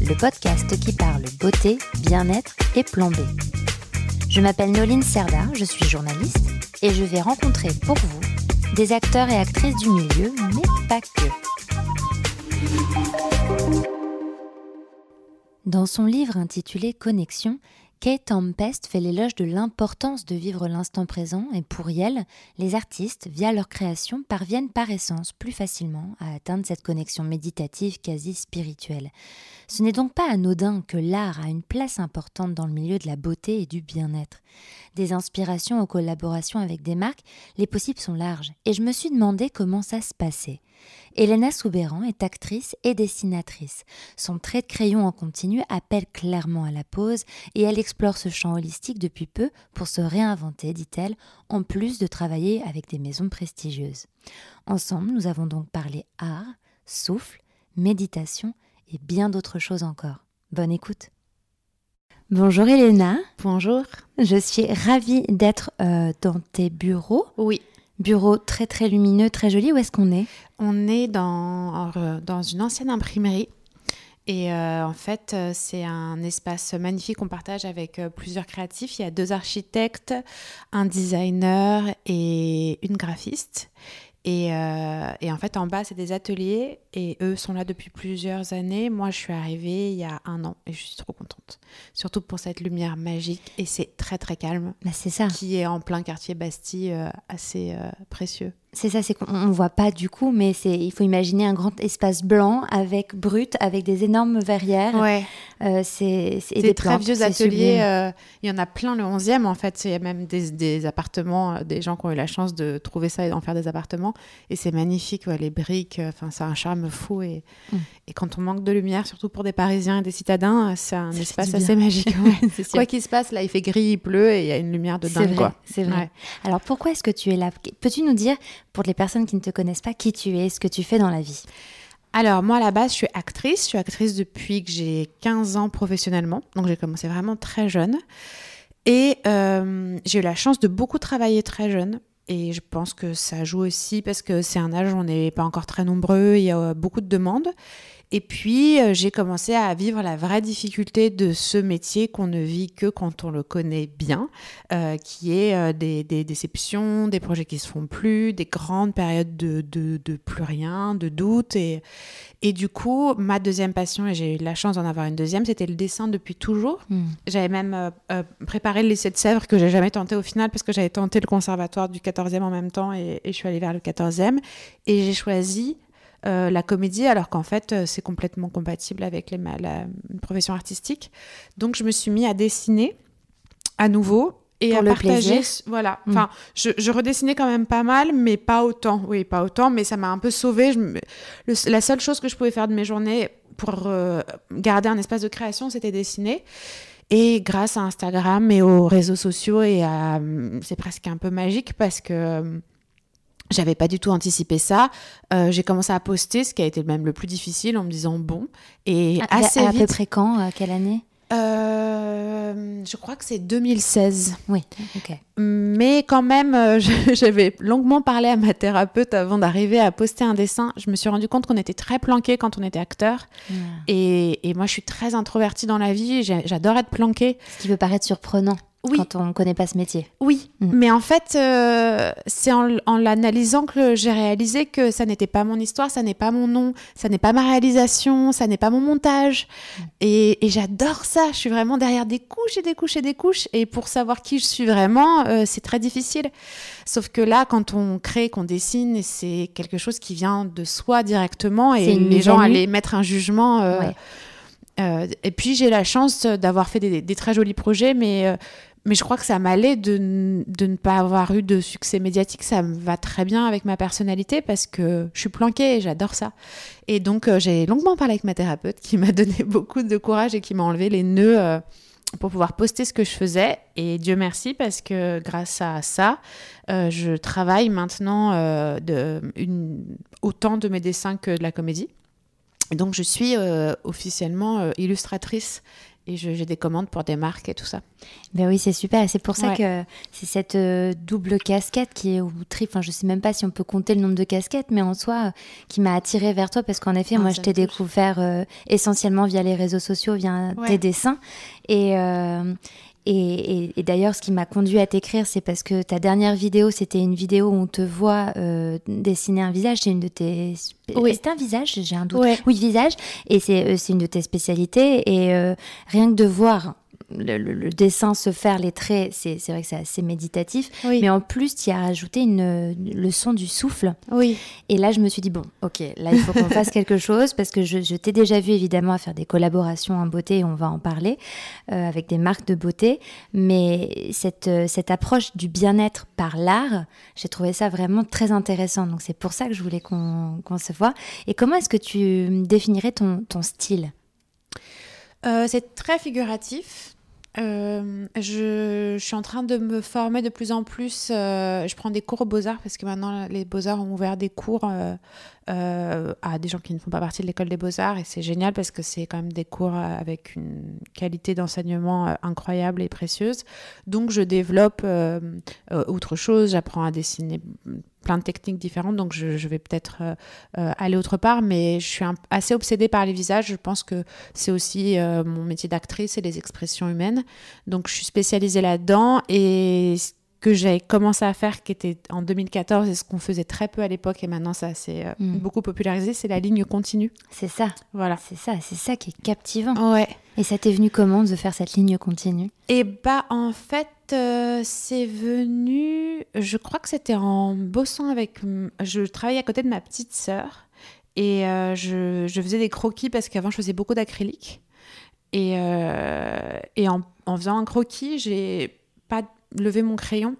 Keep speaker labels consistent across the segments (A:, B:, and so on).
A: le podcast qui parle beauté, bien-être et plan B. Je m'appelle Noline Serda, je suis journaliste et je vais rencontrer pour vous des acteurs et actrices du milieu, mais pas que. Dans son livre intitulé Connexion, Kate Tempest fait l'éloge de l'importance de vivre l'instant présent et pour elle, les artistes, via leur création, parviennent par essence plus facilement à atteindre cette connexion méditative quasi spirituelle. Ce n'est donc pas anodin que l'art a une place importante dans le milieu de la beauté et du bien-être. Des inspirations aux collaborations avec des marques, les possibles sont larges et je me suis demandé comment ça se passait. Elena Soubéran est actrice et dessinatrice. Son trait de crayon en continu appelle clairement à la pause et elle explore ce champ holistique depuis peu pour se réinventer, dit-elle, en plus de travailler avec des maisons prestigieuses. Ensemble, nous avons donc parlé art, souffle, méditation et bien d'autres choses encore. Bonne écoute. Bonjour Elena.
B: Bonjour.
A: Je suis ravie d'être euh, dans tes bureaux.
B: Oui.
A: Bureau très très lumineux, très joli. Où est-ce qu'on est,
B: On est dans, euh, dans une ancienne imprimerie. Et euh, en fait, euh, c'est un espace magnifique qu'on partage avec plusieurs créatifs. Il y a deux architectes, un designer et une graphiste. Et, euh, et en fait, en bas, c'est des ateliers et eux sont là depuis plusieurs années. Moi, je suis arrivée il y a un an et je suis trop contente. Surtout pour cette lumière magique et c'est très très calme.
A: Bah, c'est ça.
B: Qui est en plein quartier Bastille, euh, assez euh, précieux.
A: C'est ça, c'est qu'on ne voit pas du coup, mais c'est il faut imaginer un grand espace blanc avec brut, avec des énormes verrières.
B: Ouais.
A: Euh, c'est
B: Des très
A: plantes,
B: vieux ateliers, euh, il y en a plein le 11e en fait. Il y a même des, des appartements, euh, des gens qui ont eu la chance de trouver ça et d'en faire des appartements. Et c'est magnifique, ouais, les briques, euh, enfin, c'est un charme fou. Et,
A: Mm.
B: et quand on manque de lumière, surtout pour des Parisiens et des citadins, c'est un
A: Ça
B: espace assez magique. ouais. Quoi qu'il se passe, là, il fait gris, il pleut et il y a une lumière de
A: C'est
B: dingue.
A: vrai,
B: quoi.
A: c'est vrai. Alors pourquoi est-ce que tu es là? Peux-tu nous dire, pour les personnes qui ne te connaissent pas, qui tu es, ce que tu fais dans la vie
B: Alors, moi, à la base, je suis actrice. Je suis actrice depuis que j'ai 15 ans professionnellement. Donc, j'ai commencé vraiment très jeune. Et euh, j'ai eu la chance de beaucoup travailler très jeune. Et je pense que ça joue aussi parce que c'est un âge où on n'est pas encore très nombreux, il y a euh, beaucoup de demandes. Et puis, euh, j'ai commencé à vivre la vraie difficulté de ce métier qu'on ne vit que quand on le connaît bien, euh, qui est euh, des, des déceptions, des projets qui se font plus, des grandes périodes de, de, de plus rien, de doute. Et, et du coup, ma deuxième passion, et j'ai eu la chance d'en avoir une deuxième, c'était le dessin depuis toujours.
A: Hmm.
B: J'avais même euh, préparé le lycée de Sèvres que j'ai jamais tenté au final parce que j'avais tenté le conservatoire du 14e en même temps et, et je suis allée vers le 14e. Et j'ai choisi euh, la comédie alors qu'en fait euh, c'est complètement compatible avec les, la une profession artistique. Donc je me suis mis à dessiner à nouveau. Et
A: Pour
B: à
A: le
B: partager,
A: plaisir.
B: voilà.
A: Mm.
B: Enfin, je, je redessinais quand même pas mal, mais pas autant. Oui, pas autant, mais ça m'a un peu sauvée. Je me- le- la seule chose que je pouvais faire de mes journées pour euh, garder un espace de création, c'était dessiner. Et grâce à Instagram et aux réseaux sociaux, et à, hum, c'est presque un peu magique parce que hum, j'avais pas du tout anticipé ça. Euh, j'ai commencé à poster, ce qui a été même le plus difficile, en me disant bon. Et
A: à,
B: assez
A: à, à peu
B: vite.
A: près quand à Quelle année?
B: Euh, je crois que c'est 2016.
A: Oui, ok.
B: Mais quand même, euh, j'avais longuement parlé à ma thérapeute avant d'arriver à poster un dessin. Je me suis rendu compte qu'on était très planqué quand on était acteur.
A: Ah.
B: Et, et moi, je suis très introvertie dans la vie. J'adore être planquée.
A: Ce qui peut paraître surprenant
B: Oui.
A: quand on ne connaît pas ce métier.
B: Oui,
A: Mm.
B: mais en fait, euh, c'est en, en l'analysant que j'ai réalisé que ça n'était pas mon histoire, ça n'est pas mon nom, ça n'est pas ma réalisation, ça n'est pas mon montage. Et, et j'adore ça. Je suis vraiment derrière des couches et des couches et des couches. Et pour savoir qui je suis vraiment, euh, c'est très difficile. Sauf que là, quand on crée, qu'on dessine, c'est quelque chose qui vient de soi directement et les gens allaient mettre un jugement. euh,
A: Ouais.
B: euh, et puis j'ai la chance d'avoir fait des, des très jolis projets, mais, euh, mais je crois que ça m'allait de, de ne pas avoir eu de succès médiatique. Ça me va très bien avec ma personnalité parce que je suis planquée et j'adore ça. Et donc, euh, j'ai longuement parlé avec ma thérapeute qui m'a donné beaucoup de courage et qui m'a enlevé les nœuds euh, pour pouvoir poster ce que je faisais. Et Dieu merci parce que grâce à ça, euh, je travaille maintenant autant de mes dessins que de la comédie. Donc, je suis officiellement illustratrice et j'ai des commandes pour des marques et tout ça.
A: Ben oui, c'est super. C'est pour ça
B: Ouais.
A: que c'est cette euh, double casquette qui est ou tri. Enfin, je sais même pas si on peut compter le nombre de casquettes, mais en soi, euh, qui m'a attirée vers toi parce qu'en effet,
B: Ah,
A: moi, je t'ai découvert euh, essentiellement via les réseaux sociaux, via
B: Ouais.
A: tes dessins. Et et, et- et d'ailleurs, ce qui m'a conduit à t'écrire, c'est parce que ta dernière vidéo, c'était une vidéo où on te voit euh, dessiner un visage. C'est une de tes.
B: Oui.
A: C'est un visage, j'ai un doute.
B: Ouais.
A: Oui, visage. Et c'est euh, c'est une de tes spécialités. Et euh, rien que de voir le, le- le dessin se faire, les traits, c'est vrai que c'est assez méditatif.
B: Oui.
A: Mais en plus, tu as rajouté une, une leçon du souffle.
B: Oui.
A: Et là, je me suis dit, bon, ok, là, il faut qu'on fasse quelque chose parce que je, je t'ai déjà vu évidemment à faire des collaborations en beauté et on va en parler euh, avec des marques de beauté. Mais cette, euh, cette approche du bien-être par l'art, j'ai trouvé ça vraiment très intéressant. Donc, c'est pour ça que je voulais qu'on qu'on se voit. Et comment est-ce que tu définirais ton, ton style?
B: Euh, c'est très figuratif. Euh, je, je suis en train de me former de plus en plus. euh, je prends des cours aux Beaux-Arts parce que maintenant les Beaux-Arts ont ouvert des cours euh, à des gens qui ne font pas partie de l'école des Beaux-Arts et c'est génial parce que c'est quand même des cours euh, avec une qualité d'enseignement euh, incroyable et précieuse. Donc je développe autre chose, j'apprends à dessiner plein de techniques différentes, donc je, vais peut-être aller autre part, mais je suis assez obsédée par les visages. Je pense que c'est aussi mon métier d'actrice et les expressions humaines. Donc, je suis spécialisée là-dedans. Et que j'ai commencé à faire, qui était en 2014, et ce qu'on faisait très peu à l'époque, et maintenant ça s'est euh,
A: Mm.
B: beaucoup popularisé, c'est la ligne continue.
A: C'est ça,
B: Voilà.
A: c'est ça, c'est ça qui est captivant.
B: Ouais.
A: Et ça t'est venu comment de faire cette ligne continue?
B: Et bah, en fait, euh, c'est venu. Je crois que c'était en bossant avec. Je travaillais à côté de ma petite sœur. Et euh, je, je faisais des croquis parce qu'avant, je faisais beaucoup d'acrylique. Et, euh, et en, en faisant un croquis, j'ai pas levé mon crayon.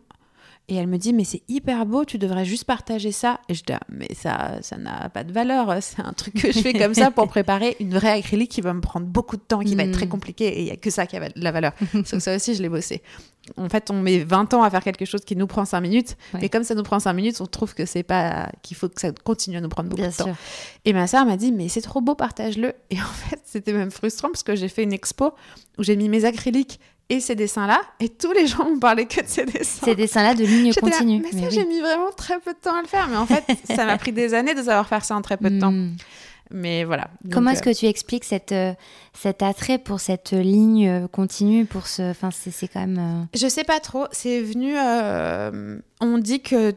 B: Et elle me dit, mais c'est hyper beau, tu devrais juste partager ça. Et je dis, Ah, mais ça ça n'a pas de valeur. C'est un truc que je fais comme ça pour préparer une vraie acrylique qui va me prendre beaucoup de temps, qui va être très
A: Mm.
B: compliqué. Et il n'y a que ça qui a de la valeur. Sauf ça aussi, je l'ai bossé. En fait, on met 20 ans à faire quelque chose qui nous prend 5 minutes.
A: Ouais.
B: Mais comme ça nous prend 5 minutes, on trouve que c'est pas qu'il faut que ça continue à nous prendre beaucoup
A: Bien
B: de temps. Et ma sœur m'a dit, mais c'est trop beau, partage-le. Et en fait, c'était même frustrant parce que j'ai fait une expo où j'ai mis mes acryliques et ces dessins-là, et tous les gens m'ont parlé que de ces dessins.
A: Ces dessins-là de ligne
B: J'étais là,
A: continue.
B: mais ça,
A: oui.
B: j'ai mis vraiment très peu de temps à le faire. Mais en fait, ça m'a pris des années de savoir faire ça en très peu de temps.
A: Hmm.
B: Mais voilà.
A: Comment est-ce
B: euh,
A: que tu expliques cette, euh, cet attrait pour cette ligne euh, continue pour ce... Enfin, c'est quand même... euh,
B: Je sais pas trop. C'est venu. euh, on dit que,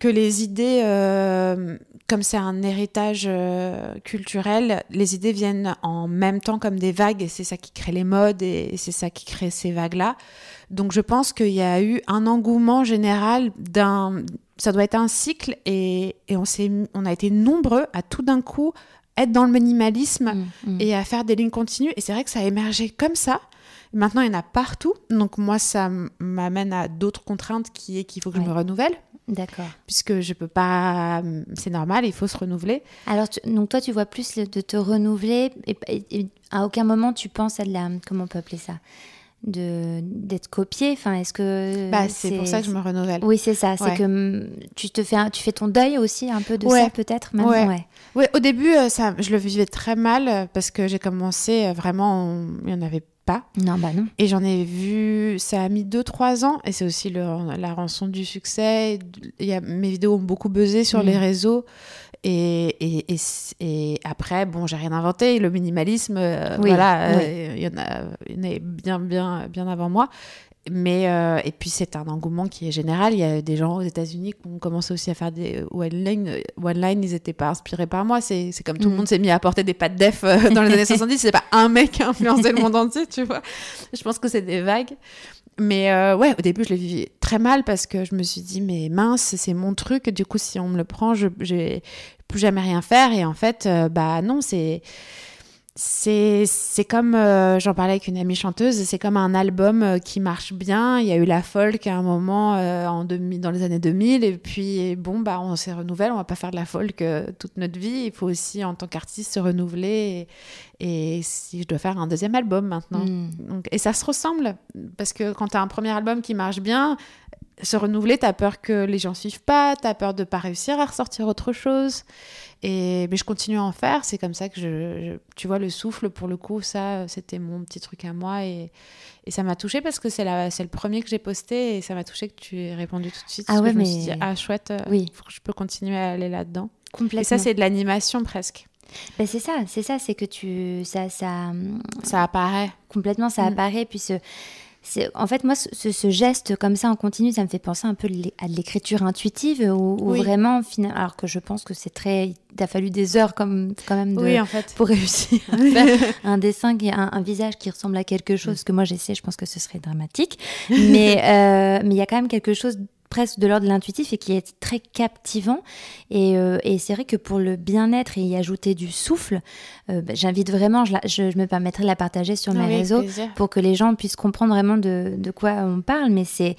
B: que les idées, euh, comme c'est un héritage euh, culturel, les idées viennent en même temps comme des vagues et c'est ça qui crée les modes et, et c'est ça qui crée ces vagues-là. Donc je pense qu'il y a eu un engouement général d'un. Ça doit être un cycle et, et on, on a été nombreux à tout d'un coup être dans le minimalisme
A: hmm, hmm.
B: et à faire des lignes continues. Et c'est vrai que ça a émergé comme ça. Maintenant, il y en a partout. Donc moi, ça m'amène à d'autres contraintes qui est qu'il faut que je me renouvelle,
A: D'accord.
B: puisque je peux pas... C'est normal, il faut se renouveler.
A: Alors, tu- donc toi, tu vois plus de te renouveler et, à aucun moment tu penses à de la... Comment on peut appeler ça? De D'être copié Enfin, est-ce que...
B: Bah, c'est pour ça que je me renouvelle.
A: Oui, c'est ça. C'est que tu te fais, un- tu fais ton deuil aussi un peu de
B: Ouais.
A: ça, peut-être maintenant.
B: Ouais.
A: ouais.
B: Oui, au début, euh, ça, je le vivais très mal parce que j'ai commencé euh, vraiment... Il n'y en avait pas.
A: Non, bah non.
B: Et j'en ai vu, ça a mis 2-3 ans, et c'est aussi le- la rançon du succès. Il y a, mes vidéos ont beaucoup buzzé sur
A: Mhm.
B: les réseaux. Et, et, et, et après, bon, j'ai rien inventé. Le minimalisme, euh,
A: Oui,
B: voilà,
A: oui.
B: euh, il y en a, il y en a bien, bien, bien avant moi. Mais, euh, et puis, c'est un engouement qui est général. Il y a des gens aux États-Unis qui ont commencé aussi à faire des one-line. Euh, One-line, ils n'étaient pas inspirés par moi. C'est comme tout le
A: Mhm.
B: monde s'est mis à porter des pattes def euh, dans les années 70. C'est pas un mec qui a influencé le monde entier, tu vois. Je pense que c'est des vagues. Mais euh, ouais, au début, je l'ai vécu très mal parce que je me suis dit, mais mince, c'est mon truc. Du coup, si on me le prend, je je vais plus jamais rien faire. Et en fait, euh, bah non, c'est c'est comme euh, j'en parlais avec une amie chanteuse c'est comme un album euh, qui marche bien. Il y a eu la folk à un moment euh, en 2000, dans les années 2000 et puis bon bah on s'est renouvelle on va pas faire de la folk toute notre vie. Il faut aussi en tant qu'artiste se renouveler et, si je dois faire un deuxième album maintenant.
A: Mm.
B: Donc, et ça se ressemble parce que quand tu as un premier album qui marche bien se renouveler, tu as peur que les gens suivent pas, tu as peur de pas réussir à ressortir autre chose. Et mais je continue à en faire, c'est comme ça que je, je- tu vois le souffle pour le coup, ça c'était mon petit truc à moi et, et ça m'a touché parce que c'est c'est le premier que j'ai posté et ça m'a touché que tu aies répondu tout de suite
A: Ah ouais,
B: je me
A: mais-
B: suis dit ah chouette, euh,
A: Oui.
B: faut que je peux continuer à aller là-dedans.
A: Complètement.
B: Et ça c'est de l'animation presque.
A: Ben, c'est ça, c'est ça, c'est que tu. Ça, ça,
B: Ça apparaît.
A: complètement, ça
B: Mm.
A: apparaît. Puis ce, en fait, moi, ce, ce- geste comme ça en continu, ça me fait penser un peu à de l'écriture intuitive, où, où
B: Oui.
A: vraiment, alors que je pense que c'est très. Il a fallu des heures comme, quand même de,
B: Oui en fait.
A: pour réussir à faire un dessin, qui, un, un visage qui ressemble à quelque chose. que moi j'essaie, je pense que ce serait dramatique. Mais euh, mais il y a quand même quelque chose presque de l'ordre de l'intuitif et qui est très captivant. Et, euh, et c'est vrai que pour le bien-être et y ajouter du souffle, euh, bah, j'invite vraiment, je, la- je, je me permettrai de la partager sur mes réseaux
B: plaisir.
A: pour que les gens puissent comprendre vraiment de, de quoi on parle. Mais c'est.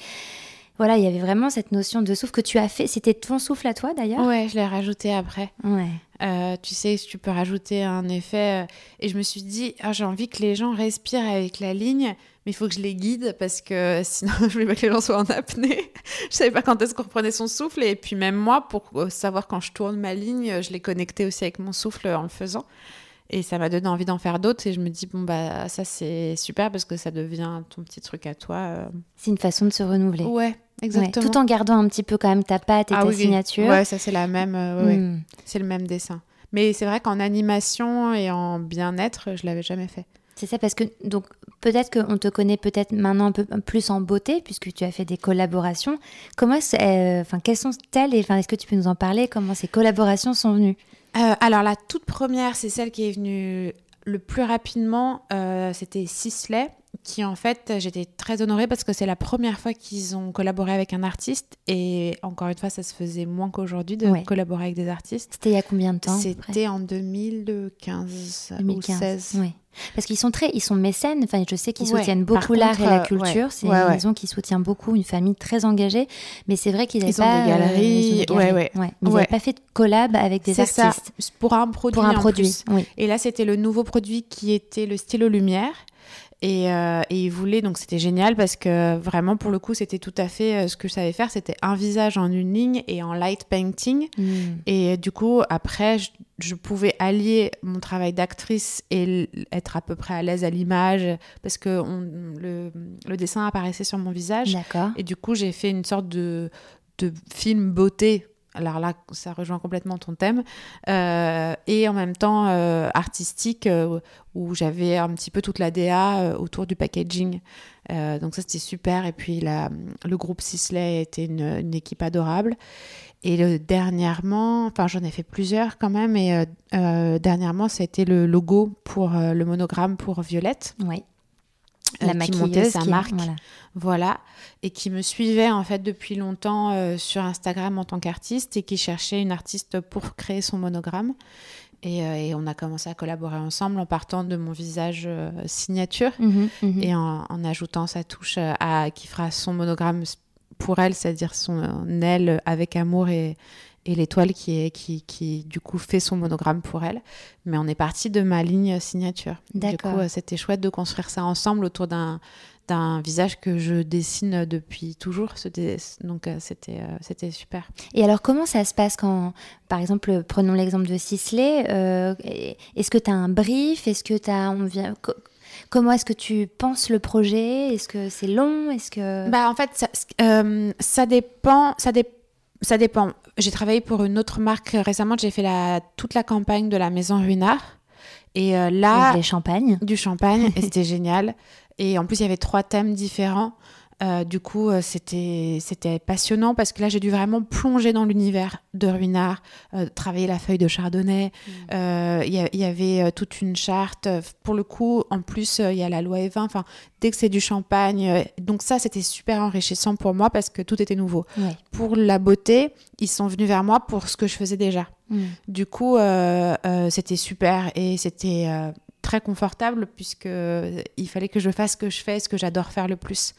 A: Voilà, il y avait vraiment cette notion de souffle que tu as fait. C'était ton souffle à toi d'ailleurs?
B: Ouais, je l'ai rajouté après.
A: Ouais.
B: Euh, tu sais, tu peux rajouter un effet. euh, et je me suis dit, ah, j'ai envie que les gens respirent avec la ligne, mais il faut que je les guide parce que sinon, je voulais pas que les gens soient en apnée. je savais pas quand est-ce qu'on reprenait son souffle. Et puis, même moi, pour euh, savoir quand je tourne ma ligne, je l'ai connecté aussi avec mon souffle en le faisant. Et ça m'a donné envie d'en faire d'autres. Et je me dis, bon, bah, ça, c'est super parce que ça devient ton petit truc à toi. euh.
A: C'est une façon de se renouveler.
B: Ouais,
A: Ouais,
B: exactement.
A: tout en gardant un petit peu quand même ta patte et
B: Ah
A: ta
B: oui, oui.
A: signature.
B: Ouais, ça, c'est la même. euh, ouais, ouais.
A: Hmm.
B: C'est le même dessin. Mais c'est vrai qu'en animation et en bien-être, je l'avais jamais fait.
A: C'est ça parce que donc peut-être qu'on te connaît peut-être maintenant un peu plus en beauté puisque tu as fait des collaborations. Comment euh, enfin quelles sont-elles et enfin est-ce que tu peux nous en parler? Comment ces collaborations sont venues?
B: Euh, alors la toute première, c'est celle qui est venue le plus rapidement. euh, C'était Sisley, qui en fait, j'étais très honorée parce que c'est la première fois qu'ils ont collaboré avec un artiste. Et encore une fois, ça se faisait moins qu'aujourd'hui de
A: Ouais.
B: collaborer avec des artistes.
A: C'était il y a combien de temps
B: C'était en 2015,
A: 2015.
B: ou 16.
A: ouais. Parce qu'ils sont très, ils sont mécènes. Enfin, je sais qu'ils
B: Ouais.
A: soutiennent beaucoup l'art et la
B: euh,
A: culture.
B: ouais.
A: C'est
B: Ouais,
A: une maison qui soutient beaucoup, une famille très engagée. Mais c'est vrai qu'ils n'avaient pas
B: des
A: euh,
B: galeries,
A: galeries. Mais ils n'avaient pas fait de collab avec des
B: ça,
A: artistes
B: pour un produit.
A: pour un
B: en
A: produit. Oui.
B: Et là, c'était le nouveau produit qui était le stylo lumière. Et, euh, et ils voulaient, donc c'était génial parce que vraiment, pour le coup, c'était tout à fait euh, ce que je savais faire. C'était un visage en une ligne et en light painting.
A: Hmm.
B: Et du coup, après, je, je pouvais allier mon travail d'actrice et être à peu près à l'aise à l'image parce que on- le, le dessin apparaissait sur mon visage. Et du coup, j'ai fait une sorte de, de film beauté. Alors là, ça rejoint complètement ton thème. Euh, et en même temps, euh, artistique, euh, où j'avais un petit peu toute la DA autour du packaging. Donc ça, c'était super. Et puis, le groupe Sisley était une, une équipe adorable. Et dernièrement, enfin, j'en ai fait plusieurs quand même. Et euh, euh, dernièrement, c'était le logo pour le monogramme pour Violette.
A: Oui.
B: Euh,
A: La
B: qui
A: maquilleuse
B: montait sa
A: qui-
B: marque.
A: voilà.
B: Voilà, et qui me suivait en fait depuis longtemps euh, sur Instagram en tant qu'artiste et qui cherchait une artiste pour créer son monogramme. Et, euh, et on a commencé à collaborer ensemble en partant de mon visage euh, signature
A: Mhm, mhm.
B: et en, en ajoutant sa touche euh, à, qui fera son monogramme pour elle, c'est-à-dire son euh, aile avec amour et, et l'étoile qui, est, qui, qui du coup fait son monogramme pour elle. Mais on est parti de ma ligne signature. Du coup, euh, c'était chouette de construire ça ensemble autour d'un d'un visage que je dessine depuis toujours. Donc euh, c'était euh, c'était super.
A: Et alors, comment ça se passe quand, par exemple, prenons l'exemple de Sisley, euh, est-ce que tu as un brief? Est-ce que tu as. On vient, co- comment est-ce que tu penses le projet? Est-ce que c'est long? Est-ce que.
B: Bah, en fait, ça, euh, ça dépend. Ça, dé- ça dépend. J'ai travaillé pour une autre marque récemment. J'ai fait la, toute la campagne de la maison Ruinard. Et euh, là,
A: champagnes
B: du champagne et c'était génial. Et en plus, il y avait trois thèmes différents. Euh, du coup, euh, c'était c'était passionnant parce que là, j'ai dû vraiment plonger dans l'univers de Ruinard, euh, travailler la feuille de chardonnay. Euh, Il y, avait toute une charte. Pour le coup, en plus, il y a la loi Evin. Enfin, dès que c'est du champagne, donc ça, c'était super enrichissant pour moi parce que tout était nouveau.
A: Ouais.
B: Pour la beauté, ils sont venus vers moi pour ce que je faisais déjà.
A: Mm.
B: Du coup, c'était super et c'était très confortable puisque il fallait que je fasse ce que je fais, ce que j'adore faire le plus.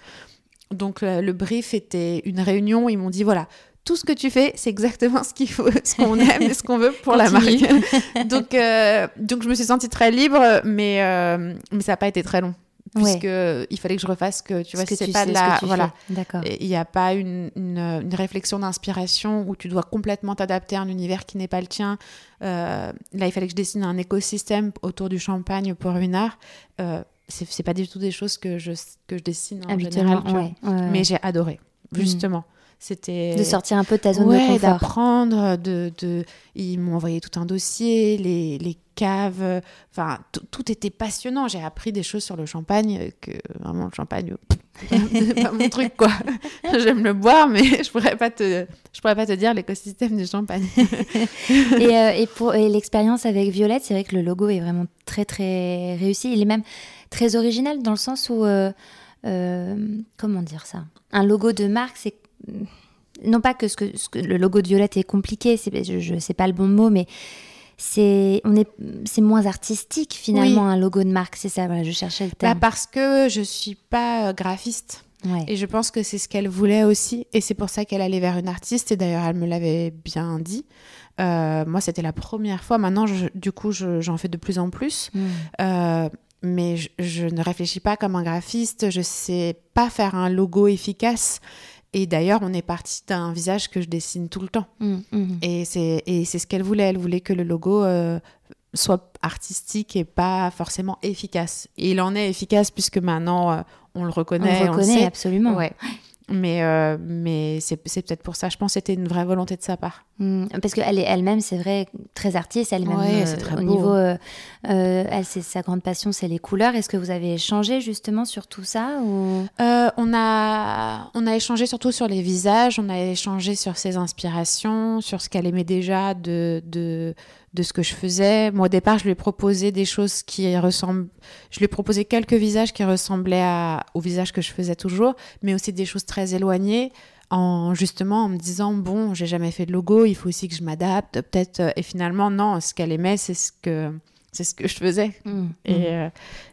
B: Donc euh, le brief était une réunion. Ils m'ont dit voilà, tout ce que tu fais, c'est exactement ce qu'il faut, ce qu'on aime et ce qu'on veut pour la marque. donc, euh, donc je me suis sentie très libre, mais, euh, mais ça n'a pas été très long. Puisque il fallait que je refasse que tu vois c'est pas de la voilà
A: d'accord
B: il n'y a pas une, une, réflexion d'inspiration où tu dois complètement t'adapter à un univers qui n'est pas le tien là il fallait que je dessine un écosystème autour du champagne pour une art c'est pas du tout des choses que je, que je dessine en général. Mais j'ai adoré, mhm. justement. C'était
A: de sortir un peu de ta zone de confort.
B: d'apprendre. De, de, Ils m'ont envoyé tout un dossier, les, les caves. Enfin, tout était passionnant. J'ai appris des choses sur le champagne que vraiment le champagne, c'est pas mon truc quoi. J'aime le boire, mais je pourrais pas te, je pourrais pas te dire l'écosystème du champagne.
A: et, euh, et, pour l'expérience avec Violette, c'est vrai que le logo est vraiment très très réussi. Il est même très original dans le sens où, euh, euh, comment dire ça? Un logo de marque, c'est non pas que, ce que, ce que, le logo de Violette est compliqué, c'est, je ne sais pas le bon mot, mais c'est on est c'est moins artistique finalement un logo de marque, c'est ça. Voilà, je cherchais le terme.
B: Bah parce que je suis pas euh, graphiste. Et je pense que c'est ce qu'elle voulait aussi. Et c'est pour ça qu'elle allait vers une artiste. Et d'ailleurs, elle me l'avait bien dit. moi, c'était la première fois. Maintenant, du coup, j'en fais de plus en plus. Mm mais je, ne réfléchis pas comme un graphiste, je sais pas faire un logo efficace. Et d'ailleurs, on est parti d'un visage que je dessine tout le temps. Mmh, mmh. Et c'est ce qu'elle voulait. Elle voulait que le logo euh, soit artistique et pas forcément efficace. Et il en est efficace puisque maintenant, euh, on le reconnaît.
A: On le reconnaît, absolument.
B: Ouais. Mais, euh, mais c'est peut-être pour ça. Je pense que c'était une vraie volonté de sa part.
A: Hmm. parce qu'elle est elle-même, c'est vrai, très artiste. Elle-même, ouais, euh, au niveau, euh, elle, c'est sa grande passion, c'est les couleurs. Est-ce que vous avez échangé justement sur tout ça ou...
B: on a, on a échangé surtout sur les visages. On a échangé sur ses inspirations, sur ce qu'elle aimait déjà de, de de ce que je faisais. Moi, au départ, je lui ai proposé des choses qui ressemblent. Je lui ai proposé quelques visages qui ressemblaient à... au visage que je faisais toujours, mais aussi des choses très éloignées. En justement en me disant bon, j'ai jamais fait de logo, il faut aussi que je m'adapte, peut-être. Euh, et finalement, non, ce qu'elle aimait, c'est ce que c'est ce que je faisais. Mmh, et, mmh. Euh,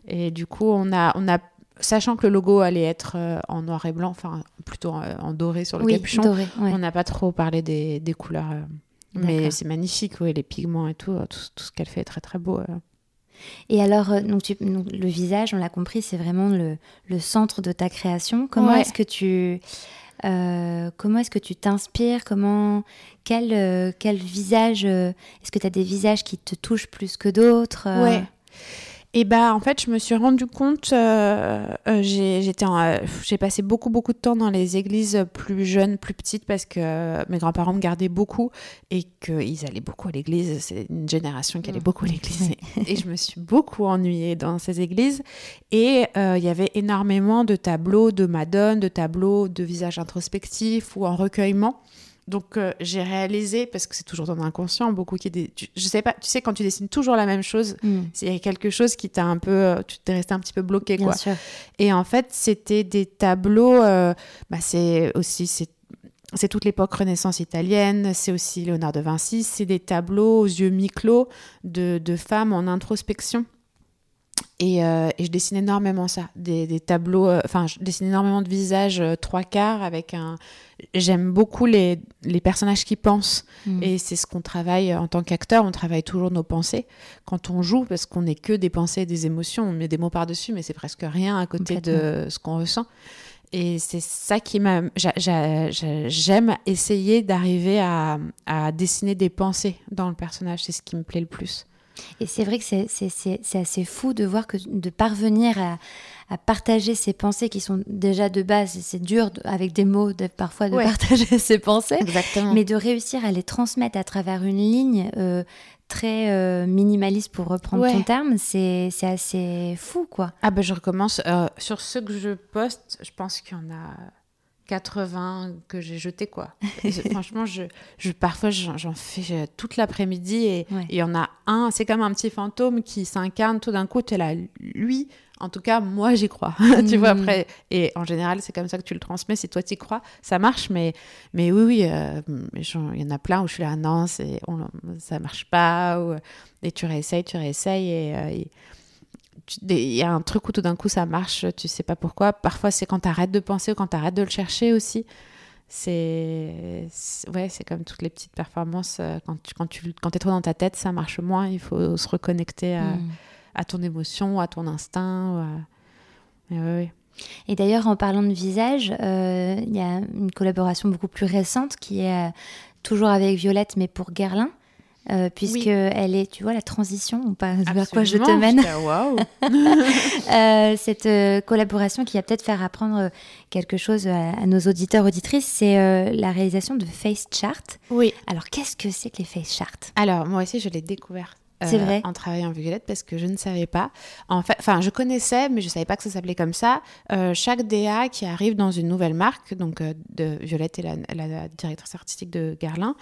B: et du coup, on a on a sachant que le logo allait être euh, en noir et blanc, enfin plutôt en, doré sur le capuchon, on n'a pas trop parlé des, des couleurs. Mais c'est magnifique, ouais, les pigments et tout, euh, tout, ce qu'elle fait est très très beau. Euh.
A: Et alors, euh, donc, le visage, on l'a compris, c'est vraiment le, le, centre de ta création. Comment est-ce que tu comment est-ce que tu t'inspires? Comment quel quel visage Est-ce que tu as des visages qui te touchent plus que d'autres
B: Ouais. Et bah en fait, je me suis rendu compte, euh, euh, euh, j'ai passé beaucoup beaucoup de temps dans les églises plus jeunes, plus petites parce que mes grands-parents me gardaient beaucoup et qu'ils allaient beaucoup à l'église. C'est une génération qui allait mmh. beaucoup à l'église et je me suis beaucoup ennuyée dans ces églises. Et il y avait énormément de tableaux de Madone, de tableaux de visages introspectifs ou en recueillement. Donc euh, j'ai réalisé parce que c'est toujours dans l'inconscient beaucoup qui des je sais pas tu sais quand tu dessines toujours la même chose mm. c'est quelque chose qui t'a un peu euh, tu t'es resté un petit peu bloqué quoi et en fait c'était des tableaux euh, bah, c'est aussi c'est c'est toute l'époque Renaissance italienne, c'est aussi Léonard de Vinci, c'est des tableaux aux yeux mi-clos de, de femmes en introspection. Euh, et, je dessine énormément ça, des, tableaux, euh, enfin, je dessine énormément de visages euh, trois quarts avec un. J'aime beaucoup les, les, personnages qui pensent. Mm. Et c'est ce qu'on travaille en tant qu'acteur, on travaille toujours nos pensées quand on joue, parce qu'on n'est que des pensées et des émotions. On met des mots par-dessus, mais c'est presque rien à côté de ce qu'on ressent. Et c'est ça qui m'a. J'aime essayer d'arriver à, à dessiner des pensées dans le personnage, c'est ce qui me plaît le plus.
A: Et c'est vrai que c'est assez fou de voir que de parvenir à, à, partager ses pensées qui sont déjà de base, c'est dur avec des mots de, parfois de partager ses pensées,
B: Exactement.
A: mais de réussir à les transmettre à travers une ligne euh, très euh, minimaliste pour reprendre ton terme, c'est assez fou quoi.
B: Ah ben je recommence. Euh, sur ce que je poste, je pense qu'il y en a 80 que j'ai jeté quoi. franchement, je, je parfois j'en fais toute l'après-midi et il y en a un, c'est comme un petit fantôme qui s'incarne tout d'un coup, tu es là, lui, en tout cas, moi j'y crois. tu vois, mm. après, et en général, c'est comme ça que tu le transmets, si toi tu y crois, ça marche, mais, mais oui, oui, euh, il y en a plein où je suis là, non, on, ça marche pas, ou, et tu réessayes, tu réessayes, et, euh, il y a un truc où tout d'un coup ça marche, tu sais pas pourquoi. Parfois c'est quand tu arrêtes de penser ou quand tu arrêtes de le chercher aussi. C'est ouais, c'est comme toutes les petites performances. euh, Quand tu quand tu quand es trop dans ta tête, ça marche moins. Il faut se reconnecter à,
A: Mm.
B: à ton émotion, à ton instinct. ouais.
A: Et d'ailleurs, en parlant de visage, euh, il y a une collaboration beaucoup plus récente qui est euh, toujours avec Violette, mais pour Guerlain. Euh, puisque
B: Oui.
A: elle est, tu vois, la transition, ou pas, vers quoi je te mène. Euh, cette euh, collaboration qui va peut-être faire apprendre euh, quelque chose à, à nos auditeurs auditrices, c'est euh, la réalisation de face chart.
B: Oui.
A: Alors, qu'est-ce que c'est que les face charts?
B: Alors, moi aussi, je l'ai découvert. euh,
A: vrai
B: En travaillant avec Violette parce que je ne savais pas. En fait, enfin, je connaissais, mais je ne savais pas que ça s'appelait comme ça. Euh, chaque DA qui arrive dans une nouvelle marque, donc euh, de Violette et la, la directrice artistique de Garlin,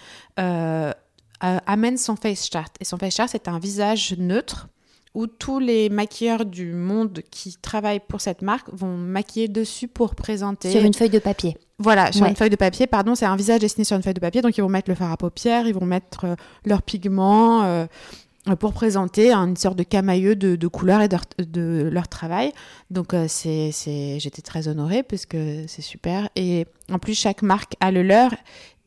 B: euh, amène son face chart. Et son face chart, c'est un visage neutre où tous les maquilleurs du monde qui travaillent pour cette marque vont maquiller dessus pour présenter.
A: Sur une feuille de papier.
B: Voilà, sur
A: Ouais.
B: une feuille de papier, pardon, c'est un visage dessiné sur une feuille de papier, donc ils vont mettre le fard à paupières, ils vont mettre euh, leurs pigments euh, euh, pour présenter une sorte de camailleux de, de couleurs et de, leur- de leur travail. Donc euh, c'est, j'étais très honorée parce que c'est super. Et en plus, chaque marque a le leur.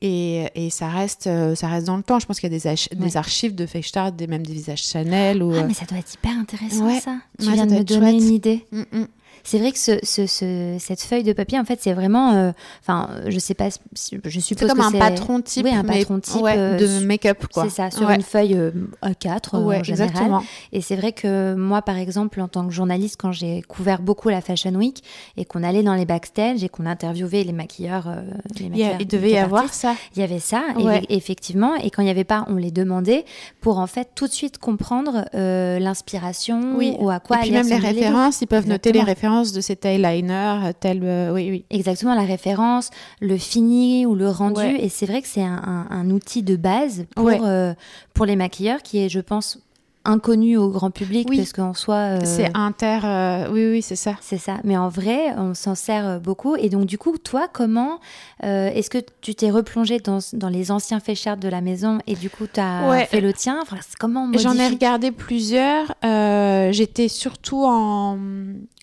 B: Et, et ça, reste, euh, ça reste dans le temps. Je pense qu'il y a des, ach-
A: Ouais.
B: des archives de Feichtart, des, même des visages Chanel. Ou,
A: Ah,
B: euh,
A: mais ça doit être hyper intéressant,
B: Ouais.
A: ça. Tu
B: Ouais,
A: viens de me donner
B: chouette.
A: une idée.
B: mm, mm.
A: C'est vrai que ce, ce- ce- cette feuille de papier, en fait, c'est vraiment. euh, Enfin, je sais pas. Je
B: C'est
A: suppose
B: comme
A: que
B: un
A: c'est.
B: patron type,
A: Oui, un patron type,
B: ouais,
A: euh,
B: de make-up. quoi.
A: C'est ça, sur
B: Ouais.
A: une feuille euh, A4 euh,
B: Ouais,
A: en général.
B: exactement.
A: Et c'est vrai que moi, par exemple, en tant que journaliste, quand j'ai couvert beaucoup la Fashion Week et qu'on allait dans les backstage et qu'on interviewait les maquilleurs, euh, les maquilleurs,
B: il devait y avoir ça.
A: il y avait ça, et- effectivement. Et quand il n'y avait pas, on les demandait pour en fait tout de suite comprendre euh, l'inspiration
B: Oui.
A: ou à quoi
B: et puis même les références, ils peuvent noter les
A: Exactement.
B: De cet eyeliner, tel. euh, oui, oui.
A: Exactement, la référence, le fini ou le rendu.
B: Ouais.
A: Et c'est vrai que c'est un, un- un outil de base pour,
B: Ouais.
A: euh, pour les maquilleurs qui est, je pense, inconnu au grand public
B: Oui.
A: parce qu'en soi. euh,
B: C'est inter. euh, oui, oui, c'est ça.
A: c'est ça. Mais en vrai, on s'en sert beaucoup. Et donc, du coup, toi, comment euh, est-ce que tu t'es replongé dans, dans les anciens féchards de la maison et du coup, tu as
B: Ouais.
A: fait le tien? Enfin, Comment
B: J'en ai regardé plusieurs. J'étais surtout en,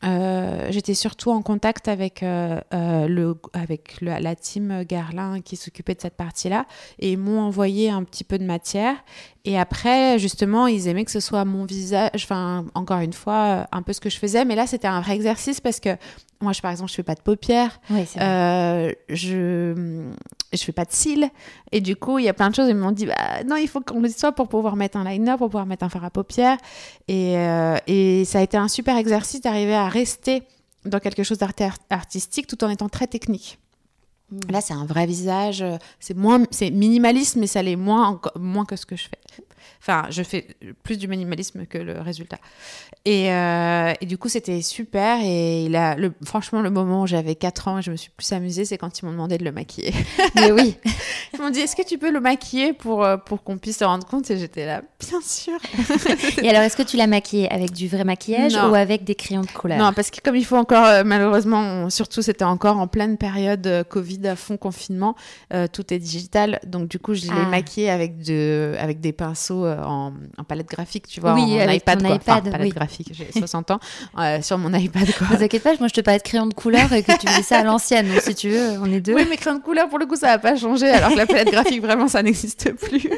B: euh, j'étais surtout en contact avec euh, euh, le, avec le- la team Garlin qui s'occupait de cette partie-là et ils m'ont envoyé un petit peu de matière. Et après, justement, ils aimaient que ce soit mon visage. Enfin, encore une fois, un peu ce que je faisais. Mais là, c'était un vrai exercice parce que moi, je, par exemple, je fais pas de paupières.
A: Oui, c'est vrai.
B: Euh, je je fais pas de cils. Et du coup il y a plein de choses ils m'ont dit bah non il faut qu'on le soit pour pouvoir mettre un liner pour pouvoir mettre un fard à paupières. Et, euh, et ça a été un super exercice d'arriver à rester dans quelque chose d'art- artistique tout en étant très technique.
A: Mm.
B: là c'est un vrai visage euh, c'est moins c'est minimaliste mais ça l'est moins moins que ce que je fais enfin je fais plus du minimalisme que le résultat et, euh, et du coup, c'était super. Et il a, le, franchement, le moment où j'avais 4 ans et je me suis plus amusée, c'est quand ils m'ont demandé de le maquiller.
A: Mais oui.
B: Ils m'ont dit Est-ce que tu peux le maquiller pour, euh, pour qu'on puisse se rendre compte? Et j'étais là Bien sûr.
A: Et alors, est-ce que tu l'as maquillé avec du vrai maquillage
B: Non.
A: ou avec des crayons de couleur?
B: Non, parce que comme il faut encore, euh, malheureusement, on- surtout c'était encore en pleine période euh, Covid à fond confinement, tout est digital. Donc du coup, je l'ai
A: Ah.
B: maquillé avec, de, avec des pinceaux euh, en, en palette graphique, tu vois,
A: Oui,
B: en iPad. quoi. Enfin,
A: iPad,
B: palette
A: oui.
B: graphique, j'ai 60 ans, euh, sur mon iPad. Quoi.
A: Ne t'inquiète pas, moi je te parlais de crayon de couleur et que tu faisais ça à l'ancienne. Donc si tu veux, on est deux.
B: Oui, mais crayon de couleur, pour le coup, ça n'a pas changé, alors que la palette graphique, vraiment, ça n'existe plus.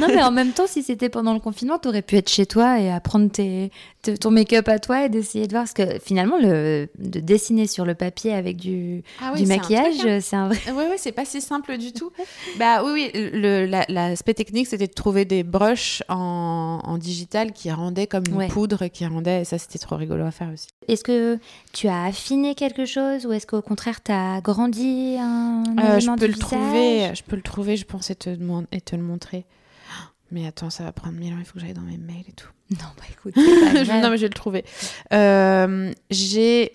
A: Non, mais en même temps, si c'était pendant le confinement, t'aurais pu être chez toi et apprendre tes, te- ton make-up à toi et d'essayer de voir. Parce que finalement, le, de dessiner sur le papier avec du,
B: Ah
A: du maquillage,
B: hein.
A: c'est un vrai.
B: Oui, oui, c'est pas si simple du tout. bah oui, oui, le- la- l'aspect technique, c'était de trouver des brushes en, en digital qui rendaient comme une
A: Ouais.
B: poudre, qui rendaient, et ça, c'était trop rigolo à faire aussi.
A: Est-ce que tu as affiné quelque chose ou est-ce qu'au contraire, tu as grandi un
B: Euh, je peux le
A: visage?
B: trouver, je peux le trouver, je pense, et te, et te le montrer. Mais attends, ça va prendre mille ans, il faut que j'aille dans mes mails et tout.
A: Non, bah écoute,
B: Je- non, mais je vais le trouver. Euh, j'ai.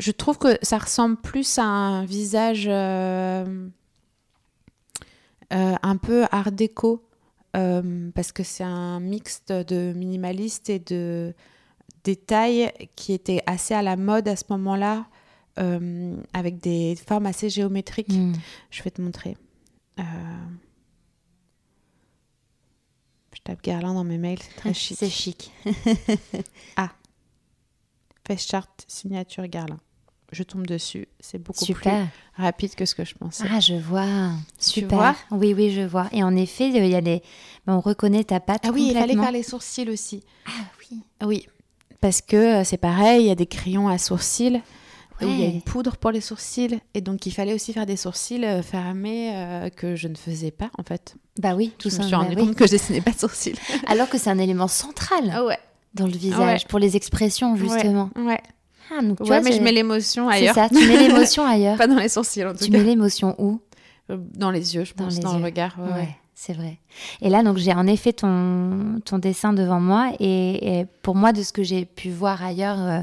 B: Je trouve que ça ressemble plus à un visage euh, euh, un peu art déco, parce que c'est un mix de, minimaliste et de détails qui était assez à la mode à ce moment-là, avec des formes assez géométriques.
A: Hmm.
B: Je vais te montrer. Euh, tape Guerlain dans mes mails, c'est très chic.
A: C'est chic.
B: Face chart, signature Guerlain. Je tombe dessus, c'est beaucoup
A: Super.
B: plus rapide que ce que je pensais.
A: Ah, je vois.
B: Tu
A: Super.
B: vois?
A: Oui, oui, je vois. Et en effet, il y a des... ben, on reconnaît ta patte
B: Ah oui, il fallait faire les sourcils aussi.
A: Ah oui.
B: Oui, parce que euh, c'est pareil, il y a des crayons à sourcils. Où Il y a une poudre pour les sourcils. Et donc, il fallait aussi faire des sourcils euh, fermés euh, que je ne faisais pas, en fait.
A: Bah oui, tout
B: je
A: ça.
B: me suis
A: bah
B: rendu
A: oui.
B: compte que je dessinais pas de sourcils.
A: Alors que c'est un élément central
B: ouais.
A: dans le visage, pour les expressions, justement.
B: Ouais.
A: Ah, donc, tu vois,
B: mais je
A: c'est-
B: mets l'émotion
A: C'est
B: ailleurs.
A: ça, tu mets l'émotion ailleurs.
B: pas dans les sourcils, en tout
A: tu
B: cas.
A: mets l'émotion où?
B: Dans les yeux, je pense, dans,
A: yeux.
B: le regard. ouais.
A: C'est vrai. Et là, donc, j'ai en effet ton, ton dessin devant moi. Et, et pour moi, de ce que j'ai pu voir ailleurs, euh,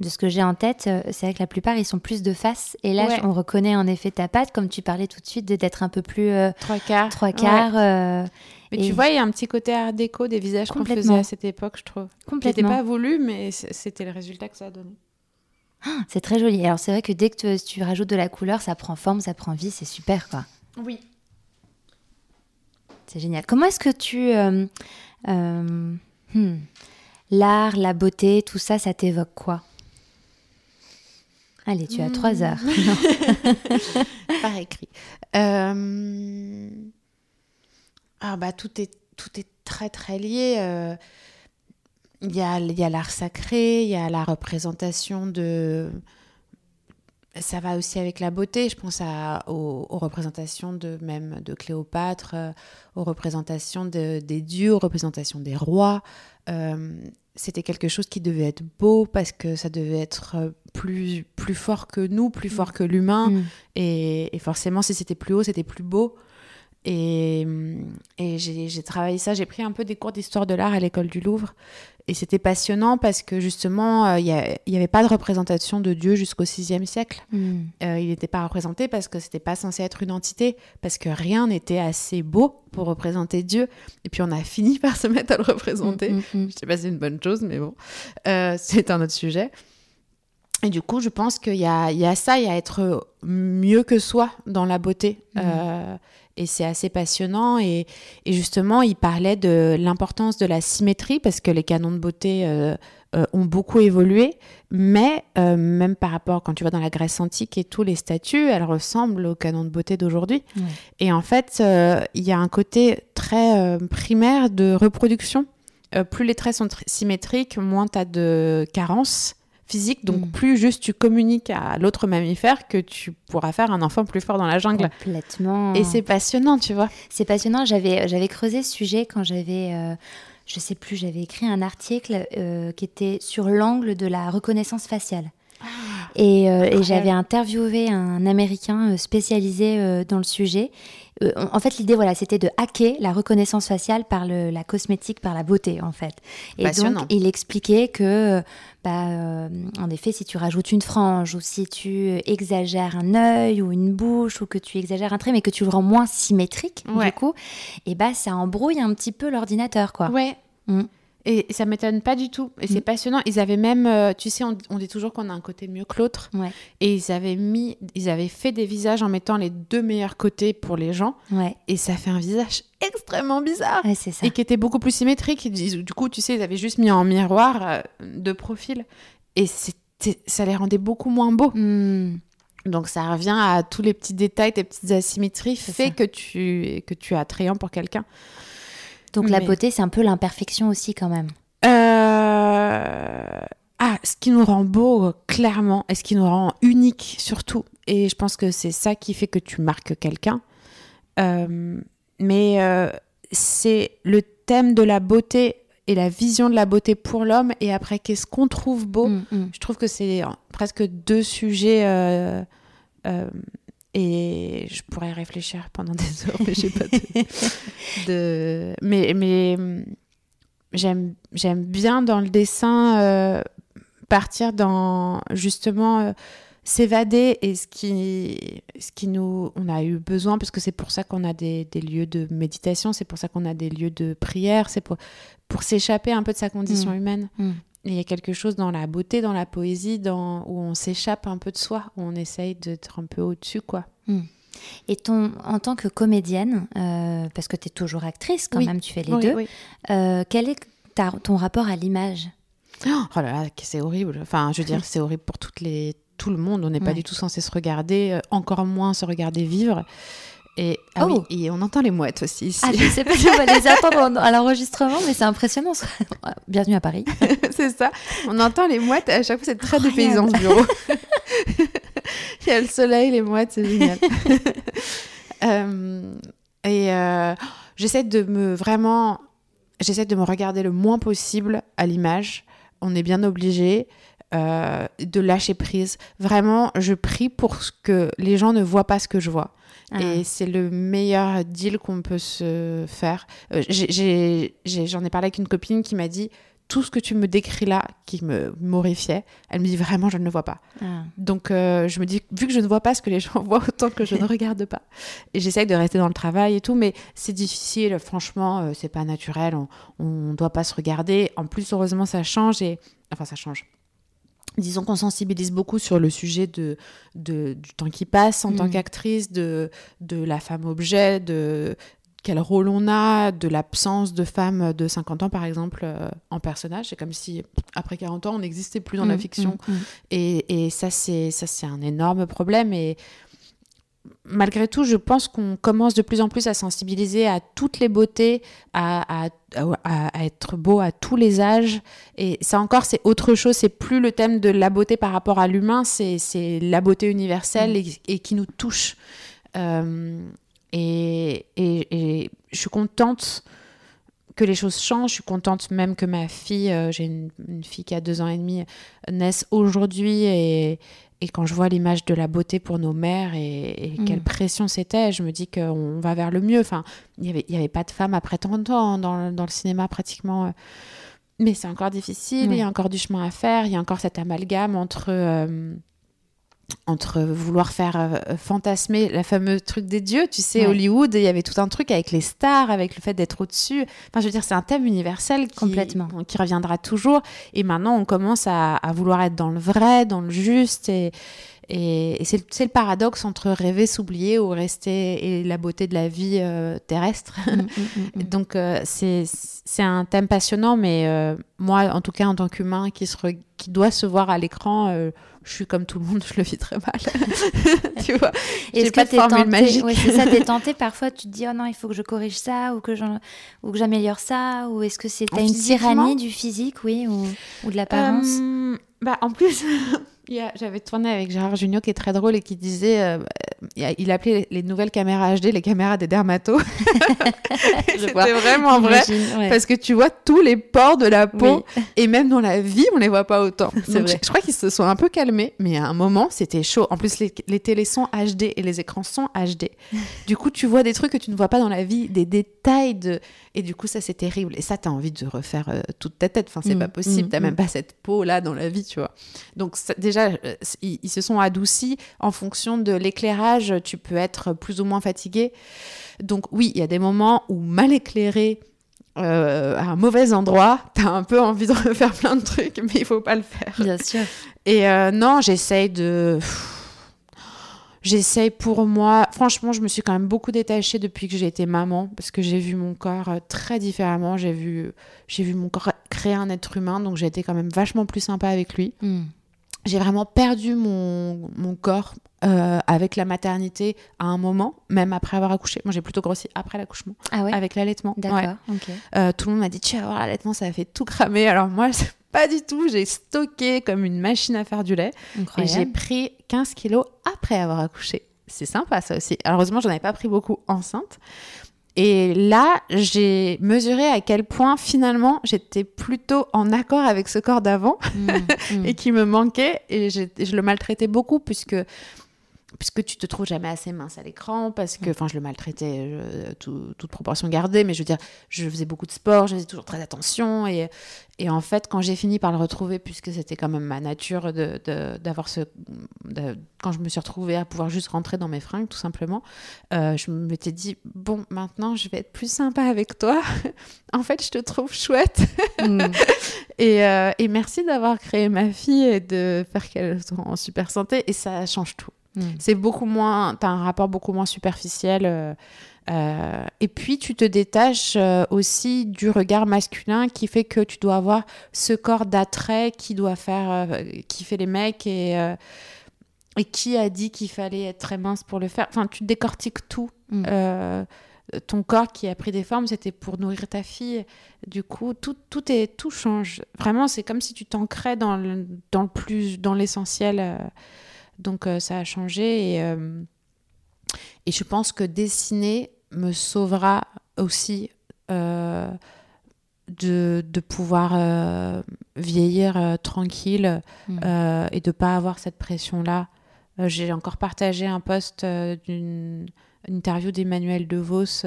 A: de ce que j'ai en tête, euh, c'est vrai que la plupart, ils sont plus de face. Et là,
B: Ouais.
A: on reconnaît en effet ta patte, comme tu parlais tout de suite, d'être un peu plus euh,
B: Trois quarts.
A: trois quarts.
B: Mais
A: Et-
B: tu vois, il y a un petit côté art déco des visages qu'on faisait à cette époque, je trouve. Qui n'était
A: complètement.
B: pas voulu, mais c'était le résultat que ça a donné.
A: C'est très joli. Alors, c'est vrai que dès que tu, tu rajoutes de la couleur, ça prend forme, ça prend vie, c'est super, quoi.
B: Oui.
A: C'est génial. Comment est-ce que tu... euh, euh, hmm, L'art, la beauté, tout ça, ça t'évoque quoi? Allez, tu as trois heures.
B: Par écrit. Euh, Ah bah tout est tout est très très lié. Il y a il y a l'art sacré, il y a la représentation de. Ça va aussi avec la beauté. Je pense à, aux, aux représentations de même de Cléopâtre, euh, aux représentations de- des dieux, aux représentations des rois. Euh, C'était quelque chose qui devait être beau parce que ça devait être euh, plus plus fort que nous, plus fort que l'humain.
A: Mm.
B: Et, et forcément, si c'était plus haut, c'était plus beau. Et, et j'ai travaillé ça. J'ai pris un peu des cours d'histoire de l'art à l'école du Louvre. Et c'était passionnant parce que justement, euh, il n'y avait pas de représentation de Dieu jusqu'au VIe siècle.
A: Mm.
B: Euh, il n'était pas représenté parce que c'était pas censé être une entité, parce que rien n'était assez beau pour représenter Dieu. Et puis on a fini par se mettre à le représenter.
A: Mm, mm, mm.
B: Je sais pas si c'est une bonne chose, mais bon, Euh, c'est un autre sujet. Et du coup, je pense qu'il y a, il y a ça, il y a être mieux que soi dans la beauté. Euh, et c'est assez passionnant. Et, et justement, il parlait de l'importance de la symétrie, parce que les canons de beauté euh, euh, ont beaucoup évolué. Mais euh, même par rapport, quand tu vas dans la Grèce antique et tous les statues, elles ressemblent aux canons de beauté d'aujourd'hui.
A: Ouais.
B: Et en fait, il y a un côté très primaire de reproduction. Plus les traits sont tr- symétriques, moins tu as de carences physiques. Donc,
A: Mm.
B: plus juste tu communiques à l'autre mammifère que tu pourras faire un enfant plus fort dans la jungle.
A: Complètement.
B: Et c'est passionnant, tu vois.
A: C'est passionnant. J'avais, j'avais creusé ce sujet quand j'avais, euh, je sais plus, j'avais écrit un article euh, qui était sur l'angle de la reconnaissance faciale. Et, euh, et
B: incroyable.
A: j'avais interviewé un Américain euh, spécialisé euh, dans le sujet. Euh, en fait, l'idée, voilà, c'était de hacker la reconnaissance faciale par le- la cosmétique, par la beauté, en fait. Et donc, il expliquait que, bah, euh, en effet, si tu rajoutes une frange ou si tu exagères un œil ou une bouche ou que tu exagères un trait, mais que tu le rends moins symétrique,
B: Ouais.
A: du coup, et bah, ça embrouille un petit peu l'ordinateur, quoi.
B: Ouais.
A: Mm.
B: Et ça m'étonne pas du tout. Et c'est
A: Mm.
B: passionnant. Ils avaient même, euh, tu sais, on, on dit toujours qu'on a un côté mieux que l'autre.
A: Ouais.
B: Et ils avaient mis, ils avaient fait des visages en mettant les deux meilleurs côtés pour les gens.
A: Ouais,
B: Et ça fait un visage extrêmement bizarre.
A: ouais c'est ça.
B: et qui était beaucoup plus symétrique. Du coup, tu sais, ils avaient juste mis en miroir euh, de profil et ça les rendait beaucoup moins beaux.
A: Mm.
B: Donc ça revient à tous les petits détails, tes petites asymétries fait
A: ça.
B: que tu que tu es attrayant pour quelqu'un.
A: Donc, la beauté, c'est un peu l'imperfection aussi, quand même.
B: Euh, Ah, ce qui nous rend beau, clairement, et ce qui nous rend unique surtout. Et je pense que c'est ça qui fait que tu marques quelqu'un. Euh, mais euh, c'est le thème de la beauté et la vision de la beauté pour l'homme. Et après, qu'est-ce qu'on trouve beau?
A: Mm, mm.
B: Je trouve que c'est presque deux sujets. euh, euh, et je pourrais réfléchir pendant des heures, mais j'ai pas de, de- Mais, mais j'aime j'aime bien dans le dessin euh, partir dans justement euh, s'évader et ce qui, ce qui nous on a eu besoin parce que c'est pour ça qu'on a des, des lieux de méditation, c'est pour ça qu'on a des lieux de prière, c'est pour, pour s'échapper un peu de sa condition
A: Mm.
B: humaine.
A: Mm.
B: Et Il y a quelque chose dans la beauté, dans la poésie, dans, où on s'échappe un peu de soi, où on essaye d'être un peu au-dessus, quoi.
A: Et ton, en tant que comédienne, euh, parce que tu es toujours actrice quand
B: Oui.
A: même, tu fais les
B: Oui,
A: deux,
B: oui.
A: euh, quel est ta- ton rapport à l'image?
B: Oh là là, c'est horrible. Enfin, je veux dire, c'est horrible pour toutes les, tout le monde. On n'est pas du tout censé se regarder, euh, encore moins se regarder vivre. Et, ah
A: Oh.
B: oui, et on entend les mouettes aussi ici.
A: Ah, je sais pas si on va les attendre en- à l'enregistrement, mais c'est impressionnant. Bienvenue à Paris.
B: c'est ça. On entend les mouettes. À chaque fois, c'est très dépaysant ce bureau. Il y a le soleil, les mouettes, c'est génial. Euh, et euh, j'essaie de me vraiment, j'essaie de me regarder le moins possible à l'image. On est bien obligé. euh, de lâcher prise. Vraiment, je prie pour que les gens ne voient pas ce que je vois.
A: Ah.
B: Et c'est le meilleur deal qu'on peut se faire. Euh, J'en ai, parlé avec une copine qui m'a dit tout ce que tu me décris là, qui me m'horrifiait, elle me dit vraiment je ne le vois pas.
A: Ah.
B: Donc euh, je me dis vu que je ne vois pas ce que les gens voient, autant que je ne regarde pas. Et j'essaye de rester dans le travail et tout, mais c'est difficile. Franchement, euh, c'est pas naturel. On, on doit pas se regarder. En plus, heureusement, ça change et enfin ça change. Disons qu'on sensibilise beaucoup sur le sujet de, de- du temps qui passe en tant
A: Mm.
B: qu'actrice, de, de la femme objet, de quel rôle on a, de l'absence de femmes de 50 ans, par exemple, euh, en personnage. C'est comme si, après 40 ans, on n'existait plus dans la
A: Mm,
B: fiction.
A: mm.
B: Et, et ça, c'est ça, c'est un énorme problème. Et malgré tout, je pense qu'on commence de plus en plus à sensibiliser à toutes les beautés, à, à- à- à être beau à tous les âges. Et ça encore, c'est autre chose. C'est plus le thème de la beauté par rapport à l'humain, c'est la beauté universelle et, et qui nous touche. Euh, et, et- et je suis contente que les choses changent. Je suis contente même que ma fille, euh, j'ai une, une fille qui a deux ans et demi, naisse aujourd'hui et, et quand je vois l'image de la beauté pour nos mères et, et
A: Mm.
B: quelle pression c'était, je me dis qu'on va vers le mieux. Enfin, il n'y avait, y avait pas de femmes après tant de temps hein, dans, le- dans le cinéma pratiquement. euh. Mais c'est encore difficile,
A: Oui.
B: il y a encore du chemin à faire, il y a encore cet amalgame entre... euh, entre vouloir faire euh, fantasmer la fameuse truc des dieux, tu sais,
A: Ouais.
B: Hollywood, il y avait tout un truc avec les stars, avec le fait d'être au-dessus. Enfin, je veux dire, c'est un thème universel qui,
A: Complètement.
B: qui reviendra toujours. Et maintenant, on commence à, à vouloir être dans le vrai, dans le juste. Et, et, et c'est le- paradoxe entre rêver, s'oublier ou rester et la beauté de la vie euh, terrestre.
A: Mm, mm, mm.
B: Donc, euh, c'est c'est un thème passionnant, mais euh, moi, en tout cas, en tant qu'humain qui, se re- qui doit se voir à l'écran, euh, je suis comme tout le monde, je le vis très mal. tu vois J'ai
A: que
B: pas de
A: t'es
B: formule
A: tenté,
B: magique.
A: ouais, c'est ça, t'es tenté parfois, tu te dis oh non, il faut que je corrige ça ou que que j'améliore ça ou est-ce que c'est une tyrannie du physique, oui, ou, ou de l'apparence?
B: Bah, en plus, j'avais tourné avec Gérard Junior qui est très drôle et qui disait, euh, il appelait les nouvelles caméras HD les caméras des dermatos. C'était vraiment vrai.
A: Ouais.
B: Parce que tu vois tous les pores de la peau
A: Oui.
B: et même dans la vie, on les voit pas autant. Donc,
A: vrai.
B: Je, je crois qu'ils se sont un peu calmés, mais à un moment, c'était chaud. En plus, les, les télés sont HD et les écrans sont HD. du coup, tu vois des trucs que tu ne vois pas dans la vie, des détails de. Et du coup, ça, c'est terrible. Et ça, tu as envie de refaire euh, toute ta tête. Enfin, c'est
A: Mm,
B: pas possible.
A: mm,
B: T'as
A: mm.
B: même pas cette peau-là dans la vie, tu vois. Donc, ça- déjà, euh, ils, ils se sont adoucis en fonction de l'éclairage. Tu peux être plus ou moins fatigué. Donc, oui, il y a des moments où mal éclairé, euh, à un mauvais endroit, t'as un peu envie de refaire plein de trucs, mais il faut pas le faire.
A: Bien sûr.
B: Et euh, non, j'essaye de. J'essaye pour moi. Franchement, je me suis quand même beaucoup détachée depuis que j'ai été maman, parce que j'ai vu mon corps très différemment. J'ai vu, j'ai vu mon corps créer un être humain, donc j'ai été quand même vachement plus sympa avec lui.
A: Mm.
B: J'ai vraiment perdu mon, mon corps euh, avec la maternité à un moment, même après avoir accouché. Moi, j'ai plutôt grossi après l'accouchement,
A: Ah ouais.
B: avec l'allaitement.
A: D'accord.
B: Ouais. Euh, tout le monde m'a dit, tu vas voir, l'allaitement, ça a fait tout cramer. Alors moi, pas du tout. J'ai stocké comme une machine à faire du lait. Et j'ai
A: Incroyable.
B: pris 15 kilos après avoir accouché. C'est sympa, ça aussi. Alors, heureusement, j'en avais pas pris beaucoup enceinte. Et là, j'ai mesuré à quel point, finalement, j'étais plutôt en accord avec ce corps d'avant
A: Mm, mm.
B: et qui me manquait. Et je le maltraitais beaucoup puisque puisque tu te trouves jamais assez mince à l'écran, parce que, enfin, je le maltraitais, euh, tout- toute proportion gardée, mais je veux dire, je faisais beaucoup de sport, je faisais toujours très attention, et, et en fait, quand j'ai fini par le retrouver, puisque c'était quand même ma nature de, de- d'avoir ce, de- quand je me suis retrouvée à pouvoir juste rentrer dans mes fringues, tout simplement, euh, je m'étais dit, bon, maintenant, je vais être plus sympa avec toi. en fait, je te trouve chouette.
A: Mm.
B: Et, euh, et merci d'avoir créé ma fille et de faire qu'elle soit en super santé. Et ça change tout.
A: Mm.
B: C'est beaucoup moins, t'as un rapport beaucoup moins superficiel. euh, euh, et puis tu te détaches euh, aussi du regard masculin qui fait que tu dois avoir ce corps d'attrait qui doit faire, qui fait les mecs et et qui a dit qu'il fallait être très mince pour le faire. Enfin, tu décortiques tout.
A: Mm.
B: Euh, ton corps qui a pris des formes, c'était pour nourrir ta fille. Du coup, tout, tout, est, tout change. Vraiment, c'est comme si tu t'ancrais dans le, dans le plus, dans l'essentiel. Donc, euh, ça a changé. Et, euh, et je pense que dessiner me sauvera aussi euh, de, de pouvoir vieillir tranquille
A: Mm.
B: euh, et de pas avoir cette pression-là. J'ai encore partagé un post d'une une interview d'Emmanuel DeVos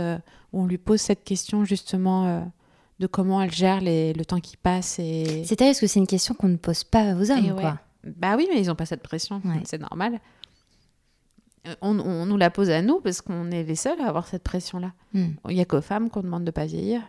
B: où on lui pose cette question justement de comment elle gère les- le temps qui passe. Et...
A: C'est terrible parce que c'est une question qu'on ne pose pas aux hommes,
B: Et ouais. Bah oui, mais ils n'ont pas cette pression,
A: Ouais.
B: c'est normal. Euh, On, on nous la pose à nous parce qu'on est les seuls à avoir cette pression-là.
A: Mm.
B: Il n'y a qu'aux femmes qu'on demande de pas vieillir.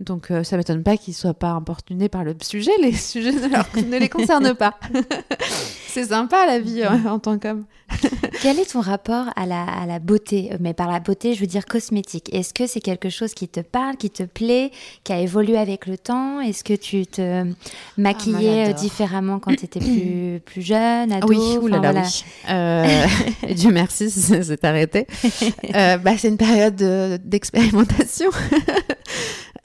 B: Donc euh, ça m'étonne pas qu'ils soient pas importunés par le sujet. Les sujets ne, leur- ne les concernent pas. c'est sympa la vie euh, en tant qu'homme.
A: Quel est ton rapport à la, à la beauté? Euh, Mais par la beauté, je veux dire cosmétique. Est-ce que c'est quelque chose qui te parle, qui te plaît, qui a évolué avec le temps? Est-ce que tu te maquillais euh,
B: j'adore.
A: différemment quand tu étais plus, plus jeune, ado?
B: Oui, oulala,
A: voilà.
B: oui. Euh, Dieu merci, c'est arrêté. Euh, bah, c'est une période de- d'expérimentation.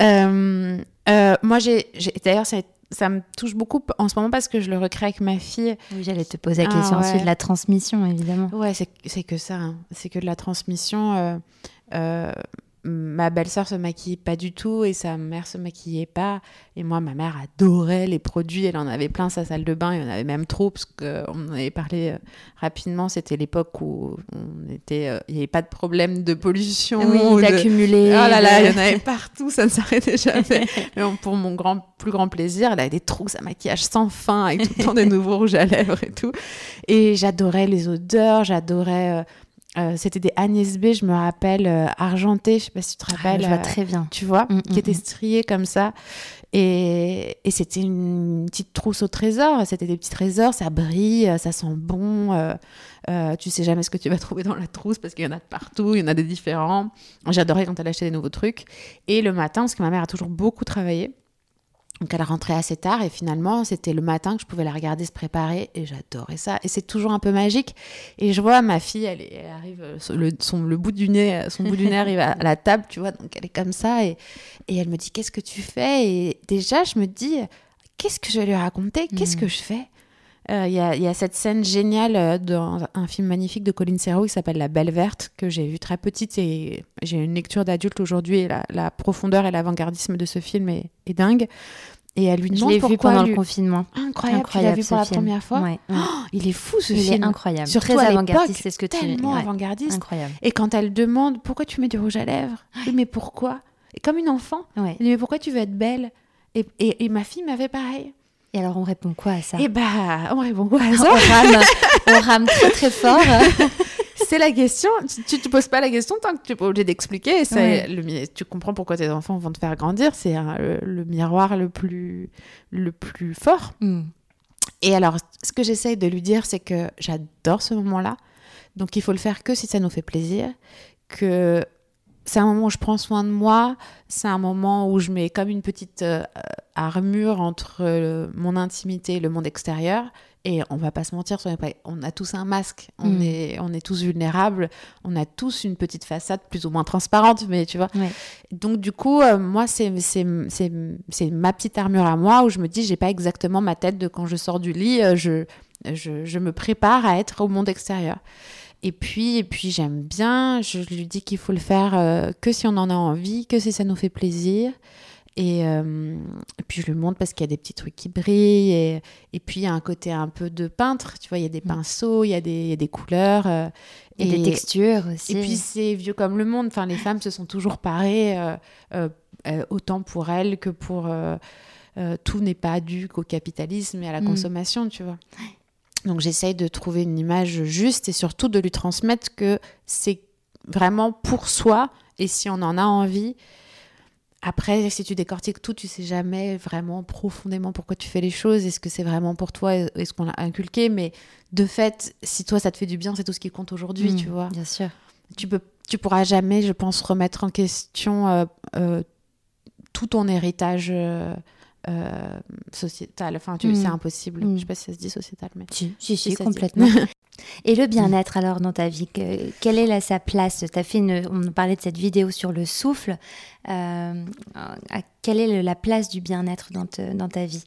B: Euh, euh, moi, j'ai, d'ailleurs, ça, ça me touche beaucoup en ce moment parce que je le recrée avec ma fille.
A: Oui, j'allais te poser la
B: Ah,
A: question ensuite
B: ouais.
A: de la transmission, évidemment.
B: Ouais, c'est que ça. hein. C'est que de la transmission. euh, ma belle-sœur se maquille pas du tout et sa mère se maquillait pas. Et moi, ma mère adorait les produits. Elle en avait plein sa salle de bain. Il y en avait même trop parce qu'on en avait parlé euh, rapidement. C'était l'époque où on était, euh, il n'y avait pas de problème de pollution.
A: Oui,
B: de-
A: d'accumuler.
B: Oh là là, il y en avait partout, ça ne s'arrêtait jamais. Mais bon, pour mon grand, plus grand plaisir, elle avait des trousses à maquillage sans fin, avec tout le temps des nouveaux rouges à lèvres et tout. Et j'adorais les odeurs, j'adorais. euh, euh, C'était des Agnès B, je me rappelle, euh, argentées, je sais pas si tu te
A: Ah,
B: rappelles.
A: je vois
B: euh,
A: très bien.
B: tu vois,
A: Mm,
B: qui
A: mm,
B: étaient
A: mm.
B: striées comme ça. Et, et c'était une petite trousse au trésor. C'était des petits trésors, ça brille, ça sent bon. euh, euh, tu sais jamais ce que tu vas trouver dans la trousse parce qu'il y en a de partout, il y en a des différents. J'adorais quand elle achetait des nouveaux trucs. Et le matin, parce que ma mère a toujours beaucoup travaillé. Donc elle rentrait assez tard et finalement c'était le matin que je pouvais la regarder se préparer et j'adorais ça. Et c'est toujours un peu magique. Et je vois ma fille elle, arrive euh, le, son, le bout du nez son bout du nez arrive à, à la table tu vois donc elle est comme ça et, et elle me dit qu'est-ce que tu fais? Et déjà je me dis qu'est-ce que je vais lui raconter? Qu'est-ce
A: Mhm.
B: que je fais? Euh, Il y, a, il y a cette scène géniale euh, dans un film magnifique de Colin Serrault qui s'appelle La Belle Verte, que j'ai vu très petite et j'ai une lecture d'adulte aujourd'hui et la, la profondeur et l'avant-gardisme de ce film est, est dingue. Et elle lui
A: Je
B: demande
A: l'ai vu
B: pourquoi
A: pendant
B: lui-
A: le confinement.
B: Incroyable, tu l'as vu pour la
A: film.
B: première fois
A: Ouais, ouais.
B: Oh, Il est fou ce
A: Il
B: film.
A: est incroyable.
B: Surtout
A: Très avant-gardiste, c'est ce que tu
B: tellement
A: ouais,
B: avant-gardiste.
A: Incroyable.
B: Et quand elle demande pourquoi tu mets du rouge à lèvres, oui, mais pourquoi? Comme une enfant,
A: Ouais.
B: elle dit mais pourquoi tu veux être belle? Et, et, et ma fille m'avait pareil.
A: Et alors, on répond quoi à ça?
B: Et bah, on répond quoi à
A: on,
B: ça
A: rame, on rame très très fort.
B: C'est la question. Tu- te poses pas la question tant que tu n'es pas obligé d'expliquer.
A: Ouais.
B: le tu comprends pourquoi tes enfants vont te faire grandir. C'est un- le, le miroir le plus, le plus fort.
A: Mm.
B: Et alors, ce que j'essaye de lui dire, c'est que j'adore ce moment-là. Donc, il faut le faire que si ça nous fait plaisir. Que c'est un moment où je prends soin de moi. C'est un moment où je mets comme une petite euh, armure entre euh, mon intimité et le monde extérieur. Et on va pas se mentir, on a tous un masque. On,
A: Mm.
B: est, on est tous vulnérables. On a tous une petite façade plus ou moins transparente, mais tu vois.
A: Ouais.
B: Donc du coup, euh, moi, c'est ma petite armure à moi où je me dis, j'ai pas exactement ma tête de quand je sors du lit, euh, je, je, je me prépare à être au monde extérieur. Et puis, et puis j'aime bien, je lui dis qu'il faut le faire euh, que si on en a envie, que si ça nous fait plaisir. Et, euh, et puis je lui montre parce qu'il y a des petits trucs qui brillent. Et, et puis il y a un côté un peu de peintre, tu vois, il y a des
A: Mm.
B: pinceaux, il y, a des- il y a des couleurs. euh,
A: Et, des textures aussi.
B: et puis c'est vieux comme le monde. Enfin, les femmes se sont toujours parées, autant pour elles que pour tout n'est pas dû qu'au capitalisme et à la
A: Mm.
B: consommation, tu vois. Donc j'essaye de trouver une image juste et surtout de lui transmettre que c'est vraiment pour soi et si on en a envie. après, si tu décortiques tout, tu sais jamais vraiment profondément pourquoi tu fais les choses. Est-ce que c'est vraiment pour toi? Est-ce qu'on l'a inculqué? Mais de fait, si toi, ça te fait du bien, c'est tout ce qui compte aujourd'hui,
A: Mm,
B: tu vois.
A: Bien sûr.
B: Tu peux, tu pourras jamais, je pense, remettre en question euh, euh, tout ton héritage euh, euh, sociétal. Enfin, tu,
A: Mm.
B: c'est impossible.
A: Mm.
B: Je sais pas si ça se dit sociétal, mais.
A: Si, si, si, complètement. Et le bien-être alors dans ta vie, que- quelle est là, sa place? T'as fait une, on parlait de cette vidéo sur le souffle. Euh, quelle est le- la place du bien-être dans, te- dans ta vie?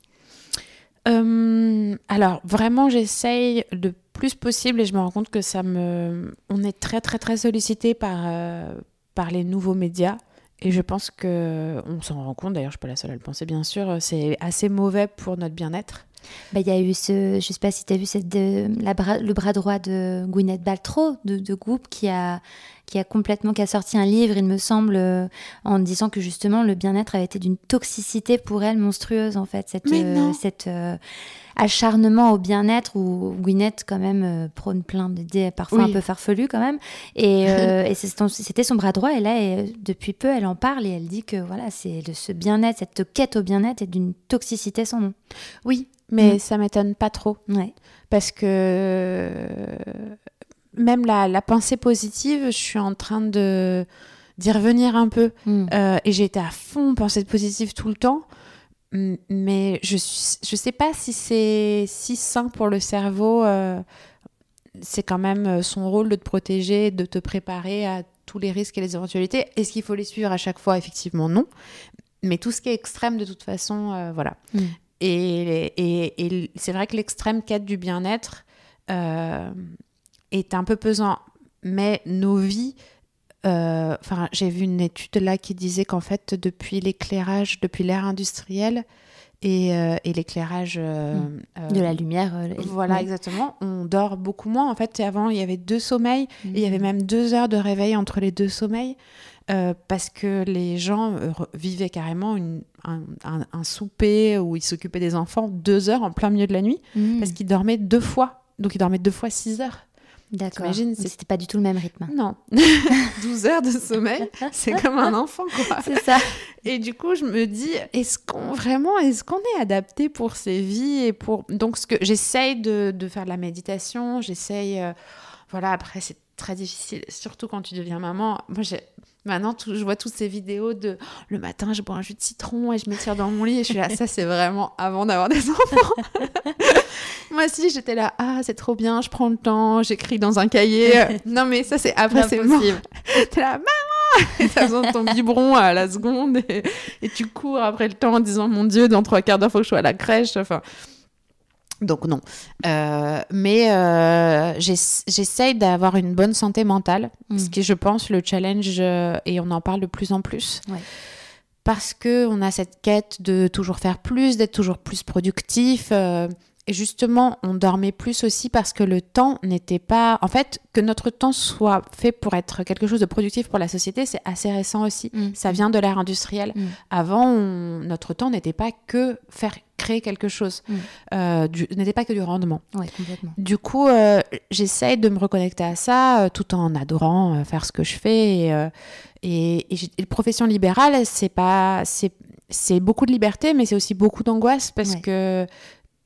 B: Euh, alors vraiment, j'essaye le plus possible et je me rends compte que ça me, on est très très très sollicité par euh, par les nouveaux médias et je pense que on s'en rend compte. D'ailleurs, je suis pas la seule à le penser, bien sûr. C'est assez mauvais pour notre bien-être.
A: Bah, Il y a eu ce, je sais pas si tu as vu cette, de, la bras- le bras droit de Gwyneth Paltrow de, de Goop qui a, qui a complètement qui a sorti un livre, il me semble, euh, en disant que justement le bien-être avait été d'une toxicité pour elle monstrueuse en fait, cette, euh, cette euh, acharnement au bien-être où Gwyneth quand même euh, prône plein d'idées parfois
B: Oui.
A: un peu farfelues quand même et, c'était son bras droit et là et, depuis peu elle en parle et elle dit que voilà c'est de ce bien-être, cette quête au bien-être est d'une toxicité sans nom.
B: Oui, mais
A: Mm.
B: ça m'étonne pas trop
A: Ouais.
B: parce que euh, même la, la pensée positive, je suis en train de d'y revenir un peu.
A: Mm.
B: Euh, et j'ai été à fond pensée positive tout le temps. Mais je je sais pas si c'est si sain pour le cerveau. euh, c'est quand même son rôle de te protéger, de te préparer à tous les risques et les éventualités. Est-ce qu'il faut les suivre à chaque fois? Effectivement, non. Mais tout ce qui est extrême, de toute façon, euh, voilà.
A: Mm.
B: Et, c'est vrai que l'extrême quête du bien-être euh, est un peu pesant. Mais nos vies euh, j'ai vu une étude là qui disait qu'en fait, depuis l'éclairage, depuis l'ère industrielle et, euh, et l'éclairage euh, euh,
A: de la lumière.
B: voilà, exactement. On dort beaucoup moins. En fait, avant, il y avait deux sommeils et il y avait
A: Mhm.
B: même deux heures de réveil entre les deux sommeils euh, parce que les gens vivaient carrément une- un, un- un souper où ils s'occupaient des enfants deux heures en plein milieu de la nuit
A: Mhm.
B: parce qu'ils dormaient deux fois. Donc, ils dormaient deux fois six heures.
A: D'accord. C'était pas du tout le même rythme.
B: Non. 12 heures de sommeil, c'est comme un enfant, quoi.
A: C'est ça.
B: Et du coup, je me dis, est-ce qu'on vraiment, est-ce qu'on est adapté pour ces vies et pour donc ce que j'essaye de, de faire de la méditation, j'essaye, euh, voilà. Après, c'est très difficile, surtout quand tu deviens maman. Moi, j'ai maintenant, tout- je vois toutes ces vidéos de le matin, je bois un jus de citron et je m'étire dans mon lit et je suis là, ça, c'est vraiment avant d'avoir des enfants. Moi aussi, j'étais là, ah, c'est trop bien, je prends le temps, j'écris dans un cahier. Non, mais ça, c'est après, c'est mort.
A: Impossible.
B: T'es là, maman Et t'as besoin de ton biberon à la seconde et, et tu cours après le temps en disant, mon Dieu, dans trois quarts d'heure, faut que je sois à la crèche. Enfin, donc non. Euh, mais euh, j'ess- j'essaye d'avoir une bonne santé mentale,
A: Mm.
B: ce qui est, je pense, le challenge, euh, et on en parle de plus en plus.
A: Ouais.
B: Parce que on a cette quête de toujours faire plus, d'être toujours plus productif. Et justement, on dormait plus aussi parce que le temps n'était pas... En fait, que notre temps soit fait pour être quelque chose de productif pour la société, c'est assez récent aussi.
A: Mm.
B: Ça vient de l'ère industrielle.
A: Mm.
B: Avant, on- notre temps n'était pas que faire créer quelque chose,
A: Mm.
B: euh, du- n'était pas que du rendement.
A: Ouais, complètement.
B: Du coup, euh, j'essaye de me reconnecter à ça euh, tout en adorant euh, faire ce que je fais. Et, et, et et profession libérale, c'est pas, c'est, c'est beaucoup de liberté, mais c'est aussi beaucoup d'angoisse parce
A: Ouais.
B: que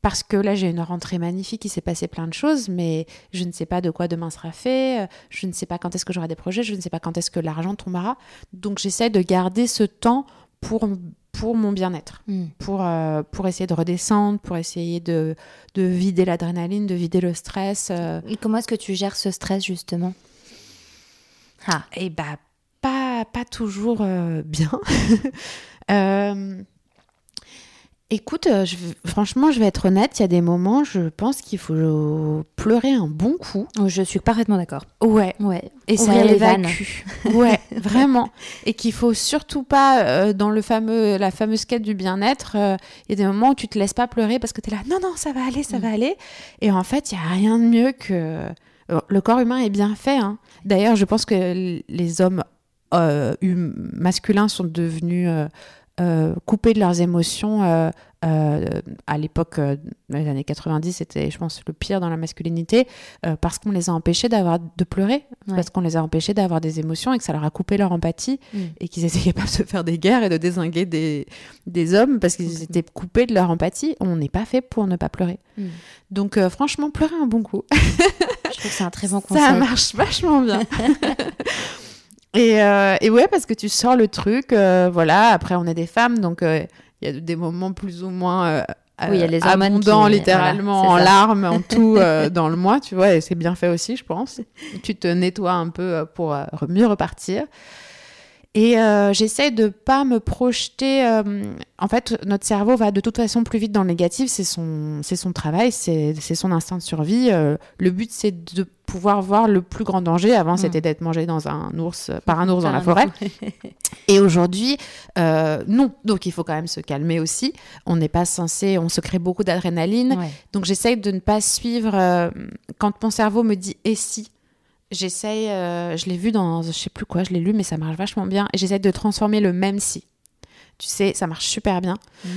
B: parce que là, j'ai une rentrée magnifique, il s'est passé plein de choses, mais je ne sais pas de quoi demain sera fait, euh, je ne sais pas quand est-ce que j'aurai des projets, je ne sais pas quand est-ce que l'argent tombera. Donc, j'essaie de garder ce temps pour, pour mon bien-être
A: Mm.
B: pour, euh, pour essayer de redescendre, pour essayer de, de vider l'adrénaline, de vider le stress. euh.
A: Et comment est-ce que tu gères ce stress justement? Ah,
B: et bah, pas, pas toujours euh, bien. Écoute, euh, je, franchement, je vais être honnête, il y a des moments, je pense qu'il faut pleurer un bon coup.
A: oh, je suis parfaitement d'accord.
B: Ouais.
A: Ouais.
B: Et ça évacue. Ouais, vraiment. Et qu'il faut surtout pas, euh, dans le fameux, la fameuse quête du bien-être, euh, il y a des moments où tu te laisses pas pleurer parce que tu es là, non, non, ça va aller, ça
A: Mm.
B: va aller. Et en fait, il y a rien de mieux que. Le corps humain est bien fait. hein. D'ailleurs, je pense que les hommes euh, hum- masculins sont devenus euh, coupés de leurs émotions euh, euh, à l'époque, les années 90, c'était, je pense, le pire dans la masculinité, parce qu'on les a empêchés d'avoir de pleurer,
A: Ouais.
B: parce qu'on les a empêchés d'avoir des émotions et que ça leur a coupé leur empathie
A: Mm.
B: et qu'ils étaient capables de se faire des guerres et de désinguer des, des hommes parce qu'ils étaient coupés de leur empathie. On n'est pas fait pour ne pas pleurer.
A: Mm.
B: Donc, franchement, pleurer un bon coup.
A: Je trouve que c'est un très bon conseil.
B: Ça marche vachement bien. et, euh, et ouais, parce que tu sors le truc, euh, voilà, après on est des femmes, donc euh, il y a des moments plus ou moins euh,
A: Oui, y a les hormones
B: abondants,
A: qui-
B: littéralement,
A: voilà,
B: en
A: ça.
B: larmes, en tout dans le mois, tu vois, et c'est bien fait aussi, je pense. Tu te nettoies un peu pour mieux repartir. Et euh, j'essaie de pas me projeter. euh, en fait, notre cerveau va de toute façon plus vite dans le négatif. C'est son, c'est son travail, c'est son instinct de survie. Euh, le but, c'est de pouvoir voir le plus grand danger. Avant,
A: Mm.
B: c'était d'être mangé dans un ours, par un ours dans la forêt. Et aujourd'hui, euh, non. Donc, il faut quand même se calmer aussi. On n'est pas censé. On se crée beaucoup d'adrénaline.
A: Ouais.
B: Donc j'essaye de ne pas suivre euh, quand mon cerveau me dit et si? J'essaye, euh, je l'ai vu dans, je sais plus quoi, je l'ai lu, mais ça marche vachement bien. Et j'essaye de transformer le même si. Tu sais, ça marche super bien.
A: Mm.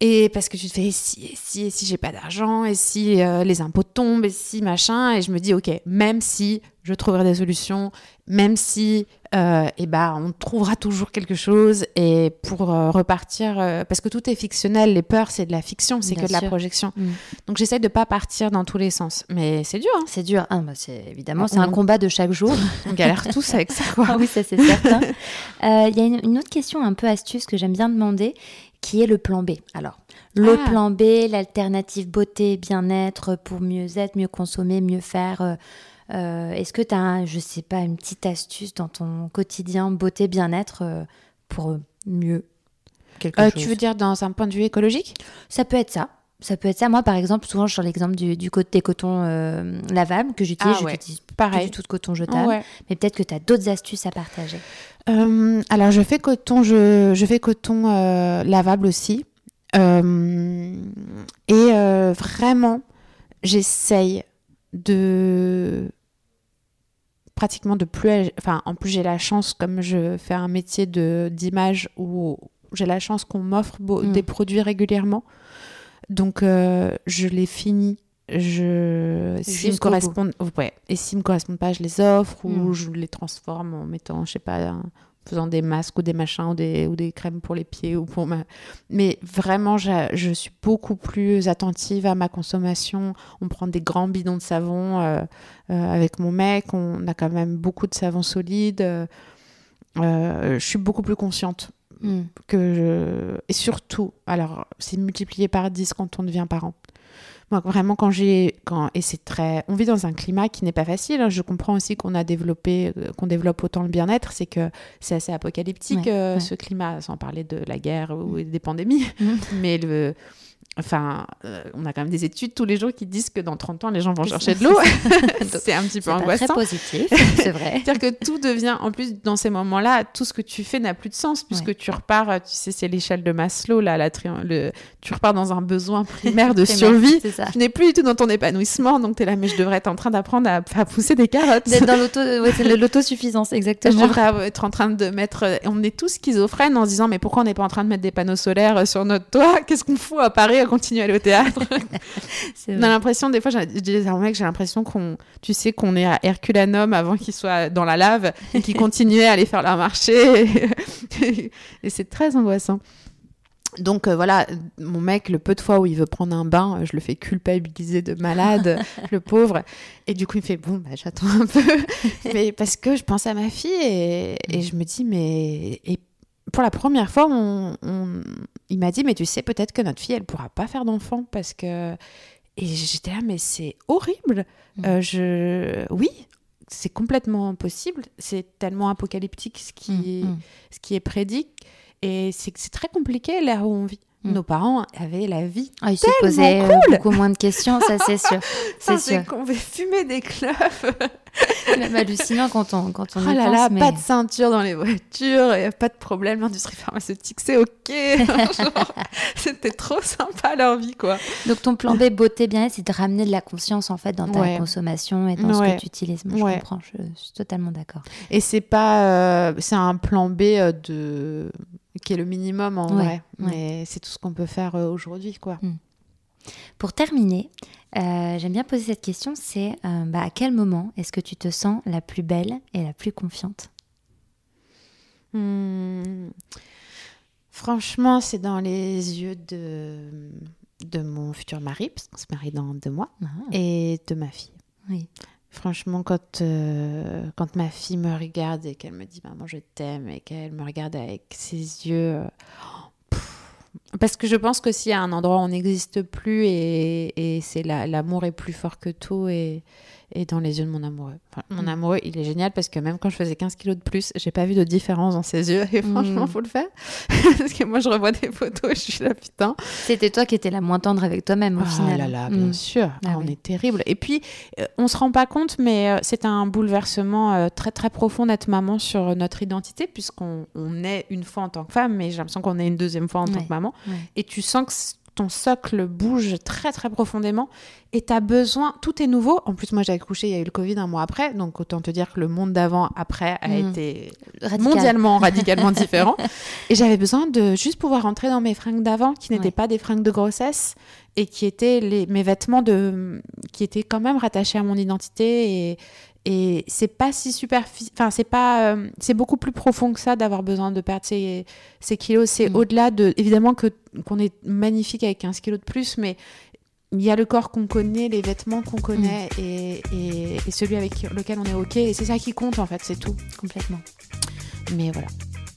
B: Et parce que tu te fais et si, et si, et si j'ai pas d'argent, et si euh, les impôts tombent, et si machin. Et je me dis, ok, même si je trouverai des solutions, même si, euh, eh ben, on trouvera toujours quelque chose. Et pour euh, repartir, euh, parce que tout est fictionnel, les peurs, c'est de la fiction, c'est que de la projection.
A: Mm.
B: Donc j'essaie de pas partir dans tous les sens. Mais c'est dur, hein.
A: C'est dur. Ah, bah, c'est évidemment,
B: On-
A: c'est un combat de chaque jour.
B: On galère tous avec ça, quoi.
A: Ah oui, ça c'est certain. Il y a une, une autre question un peu astuce que j'aime bien demander, qui est le plan B. Alors, le
B: Ah.
A: plan B, l'alternative beauté, bien-être pour mieux être, mieux consommer, mieux faire. euh, euh, Est-ce que tu as, je sais pas, une petite astuce dans ton quotidien beauté, bien-être euh, pour mieux quelque
B: Euh,
A: chose
B: tu veux dire dans un point de vue écologique?
A: Ça peut être ça. Ça peut être ça. Moi, par exemple, souvent, je sur l'exemple du, du côté coton euh, lavable que j'utilise.
B: Ah ouais.
A: J'utilise
B: Pareil.
A: du tout de coton jetable.
B: Ouais.
A: Mais peut-être que tu as d'autres astuces à partager.
B: Euh, alors je fais coton, je, je fais coton euh, lavable aussi. Euh, et euh, vraiment, j'essaye de pratiquement de plus, enfin en plus j'ai la chance comme je fais un métier de d'image où j'ai la chance qu'on m'offre
A: Mm.
B: des produits régulièrement. Donc euh, je les finis. Je s'ils me correspondent, ouais. Et s'ils me correspondent pas, je les offre ou
A: Mm.
B: je les transforme en mettant, je sais pas, en faisant des masques ou des machins ou des, ou des crèmes pour les pieds ou pour ma. Mais vraiment, je, je suis beaucoup plus attentive à ma consommation. On prend des grands bidons de savon euh, euh, avec mon mec. On a quand même beaucoup de savon solide. Euh, euh, je suis beaucoup plus consciente
A: Mm.
B: que je... Et surtout, alors, c'est multiplié par 10 quand on devient parent. Moi, vraiment, quand j'ai... Quand... Et c'est très... On vit dans un climat qui n'est pas facile. hein. Je comprends aussi qu'on a développé, euh, qu'on développe autant le bien-être. C'est que c'est assez apocalyptique,
A: Ouais,
B: euh,
A: ouais.
B: ce climat, sans parler de la guerre ou des pandémies.
A: Mm.
B: Mais le... Enfin, euh, on a quand même des études tous les jours qui disent que dans 30 ans, les gens vont
A: C'est
B: chercher de l'eau. C'est un petit
A: C'est
B: peu
A: pas très
B: angoissant.
A: positif, c'est vrai.
B: C'est-à-dire que tout devient, en plus, dans ces moments-là, tout ce que tu fais n'a plus de sens, puisque tu repars, euh, tu sais, c'est l'échelle de Maslow, là, la tri- le, tu repars dans un besoin primaire de survie.
A: C'est ça.
B: Tu n'es plus du tout dans ton épanouissement, donc tu es là, mais je devrais être en train d'apprendre à, à pousser des carottes.
A: D'être dans ouais, c'est l'autosuffisance,
B: Je
A: exactement.
B: devrais être en train de mettre. euh, On est tous schizophrènes en se disant, mais pourquoi on n'est pas en train de mettre des panneaux solaires sur notre toit? Qu'est-ce qu'on fout à Paris? À continuer à aller au théâtre On a l'impression, des fois, je disais à mon mec, j'ai l'impression qu'on, tu sais, qu'on est à Herculanum avant qu'il soit dans la lave et qu'il continuait à aller faire leur marché. Et, et c'est très angoissant. Donc euh, voilà, mon mec, le peu de fois où il veut prendre un bain, je le fais culpabiliser de malade, le pauvre. Et du coup, il me fait bon, bah, j'attends un peu, mais parce que je pense à ma fille et, et je me dis mais et pour la première fois, on, on- il m'a dit mais tu sais peut-être que notre fille elle pourra pas faire d'enfant parce que et j'étais là mais c'est horrible.
A: Mm.
B: Euh, je oui, c'est complètement possible. C'est tellement apocalyptique ce qui est
A: Mm, mm.
B: ce qui est prédit. Et c'est très compliqué l'ère où on vit. Nos parents avaient la vie.
A: Ah, il s'est
B: tellement
A: posé euh,
B: cool.
A: beaucoup moins de questions, ça c'est sûr. C'est sûr.
B: Qu'on fait fumer des clopes.
A: C'est même hallucinant quand on, quand on
B: Oh
A: y
B: là
A: pense.
B: là,
A: mais...
B: pas de ceinture dans les voitures, et pas de problème, l'industrie pharmaceutique, c'est ok. C'était trop sympa leur vie, quoi.
A: Donc ton plan B beauté bien c'est de ramener de la conscience en fait dans ta
B: Ouais.
A: consommation et dans ce que tu utilises. Moi, je
B: Ouais.
A: comprends, je, je suis totalement d'accord.
B: Et c'est pas, euh, c'est un plan B euh, de qui est le minimum en vrai. Mais c'est tout ce qu'on peut faire euh, aujourd'hui, quoi.
A: Pour terminer, euh, j'aime bien poser cette question, c'est euh, bah, à quel moment est-ce que tu te sens la plus belle et la plus confiante?
B: Hmm. Franchement, c'est dans les yeux de, de mon futur mari, parce qu'on se marie dans deux mois,
A: Ah,
B: et de ma fille.
A: Oui.
B: Franchement, quand, euh, quand ma fille me regarde et qu'elle me dit Maman, je t'aime, et qu'elle me regarde avec ses yeux. Parce que je pense que s'il y a un endroit où on n'existe plus et, et c'est la- l'amour est plus fort que tout et, et dans les yeux de mon amoureux. Enfin, mon
A: Mm.
B: amoureux, il est génial parce que même quand je faisais 15 kilos de plus, j'ai pas vu de différence dans ses yeux et franchement,
A: Mm.
B: faut le faire. parce que moi, je revois des photos et je suis là, putain.
A: C'était toi qui étais la moins tendre avec toi-même au
B: Ah
A: final.
B: là là, bien
A: Mm.
B: sûr.
A: Ah
B: Ah, on
A: oui.
B: est terrible. Et puis, euh, on se rend pas compte, mais euh, c'est un bouleversement euh, très très profond d'être maman sur notre identité, puisqu'on on est une fois en tant que femme, mais j'ai l'impression qu'on est une deuxième fois en tant que maman.
A: ouais.
B: Et tu sens que ton socle bouge très très profondément et tu as besoin, tout est nouveau. En plus, moi j'ai accouché, il y a eu le Covid un mois après, donc autant te dire que le monde d'avant, après, a
A: Mm.
B: été
A: Radical.
B: mondialement radicalement différent. Et j'avais besoin de juste pouvoir rentrer dans mes fringues d'avant, qui n'étaient
A: Ouais.
B: pas des fringues de grossesse, et qui étaient les, mes vêtements de, qui étaient quand même rattachés à mon identité. Et, et c'est pas si super, enfin c'est pas, euh, c'est beaucoup plus profond que ça d'avoir besoin de perdre ces, ces kilos. C'est
A: Mm.
B: au-delà de, évidemment que qu'on est magnifique avec 15 kilos de plus, mais il y a le corps qu'on connaît, les vêtements qu'on connaît et, et, et celui avec lequel on est ok. Et c'est ça qui compte en fait, c'est tout.
A: Complètement.
B: Mais voilà.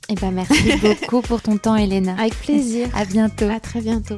A: Eh ben merci beaucoup pour ton temps, Elena.
B: Avec plaisir.
A: À bientôt.
B: À très bientôt.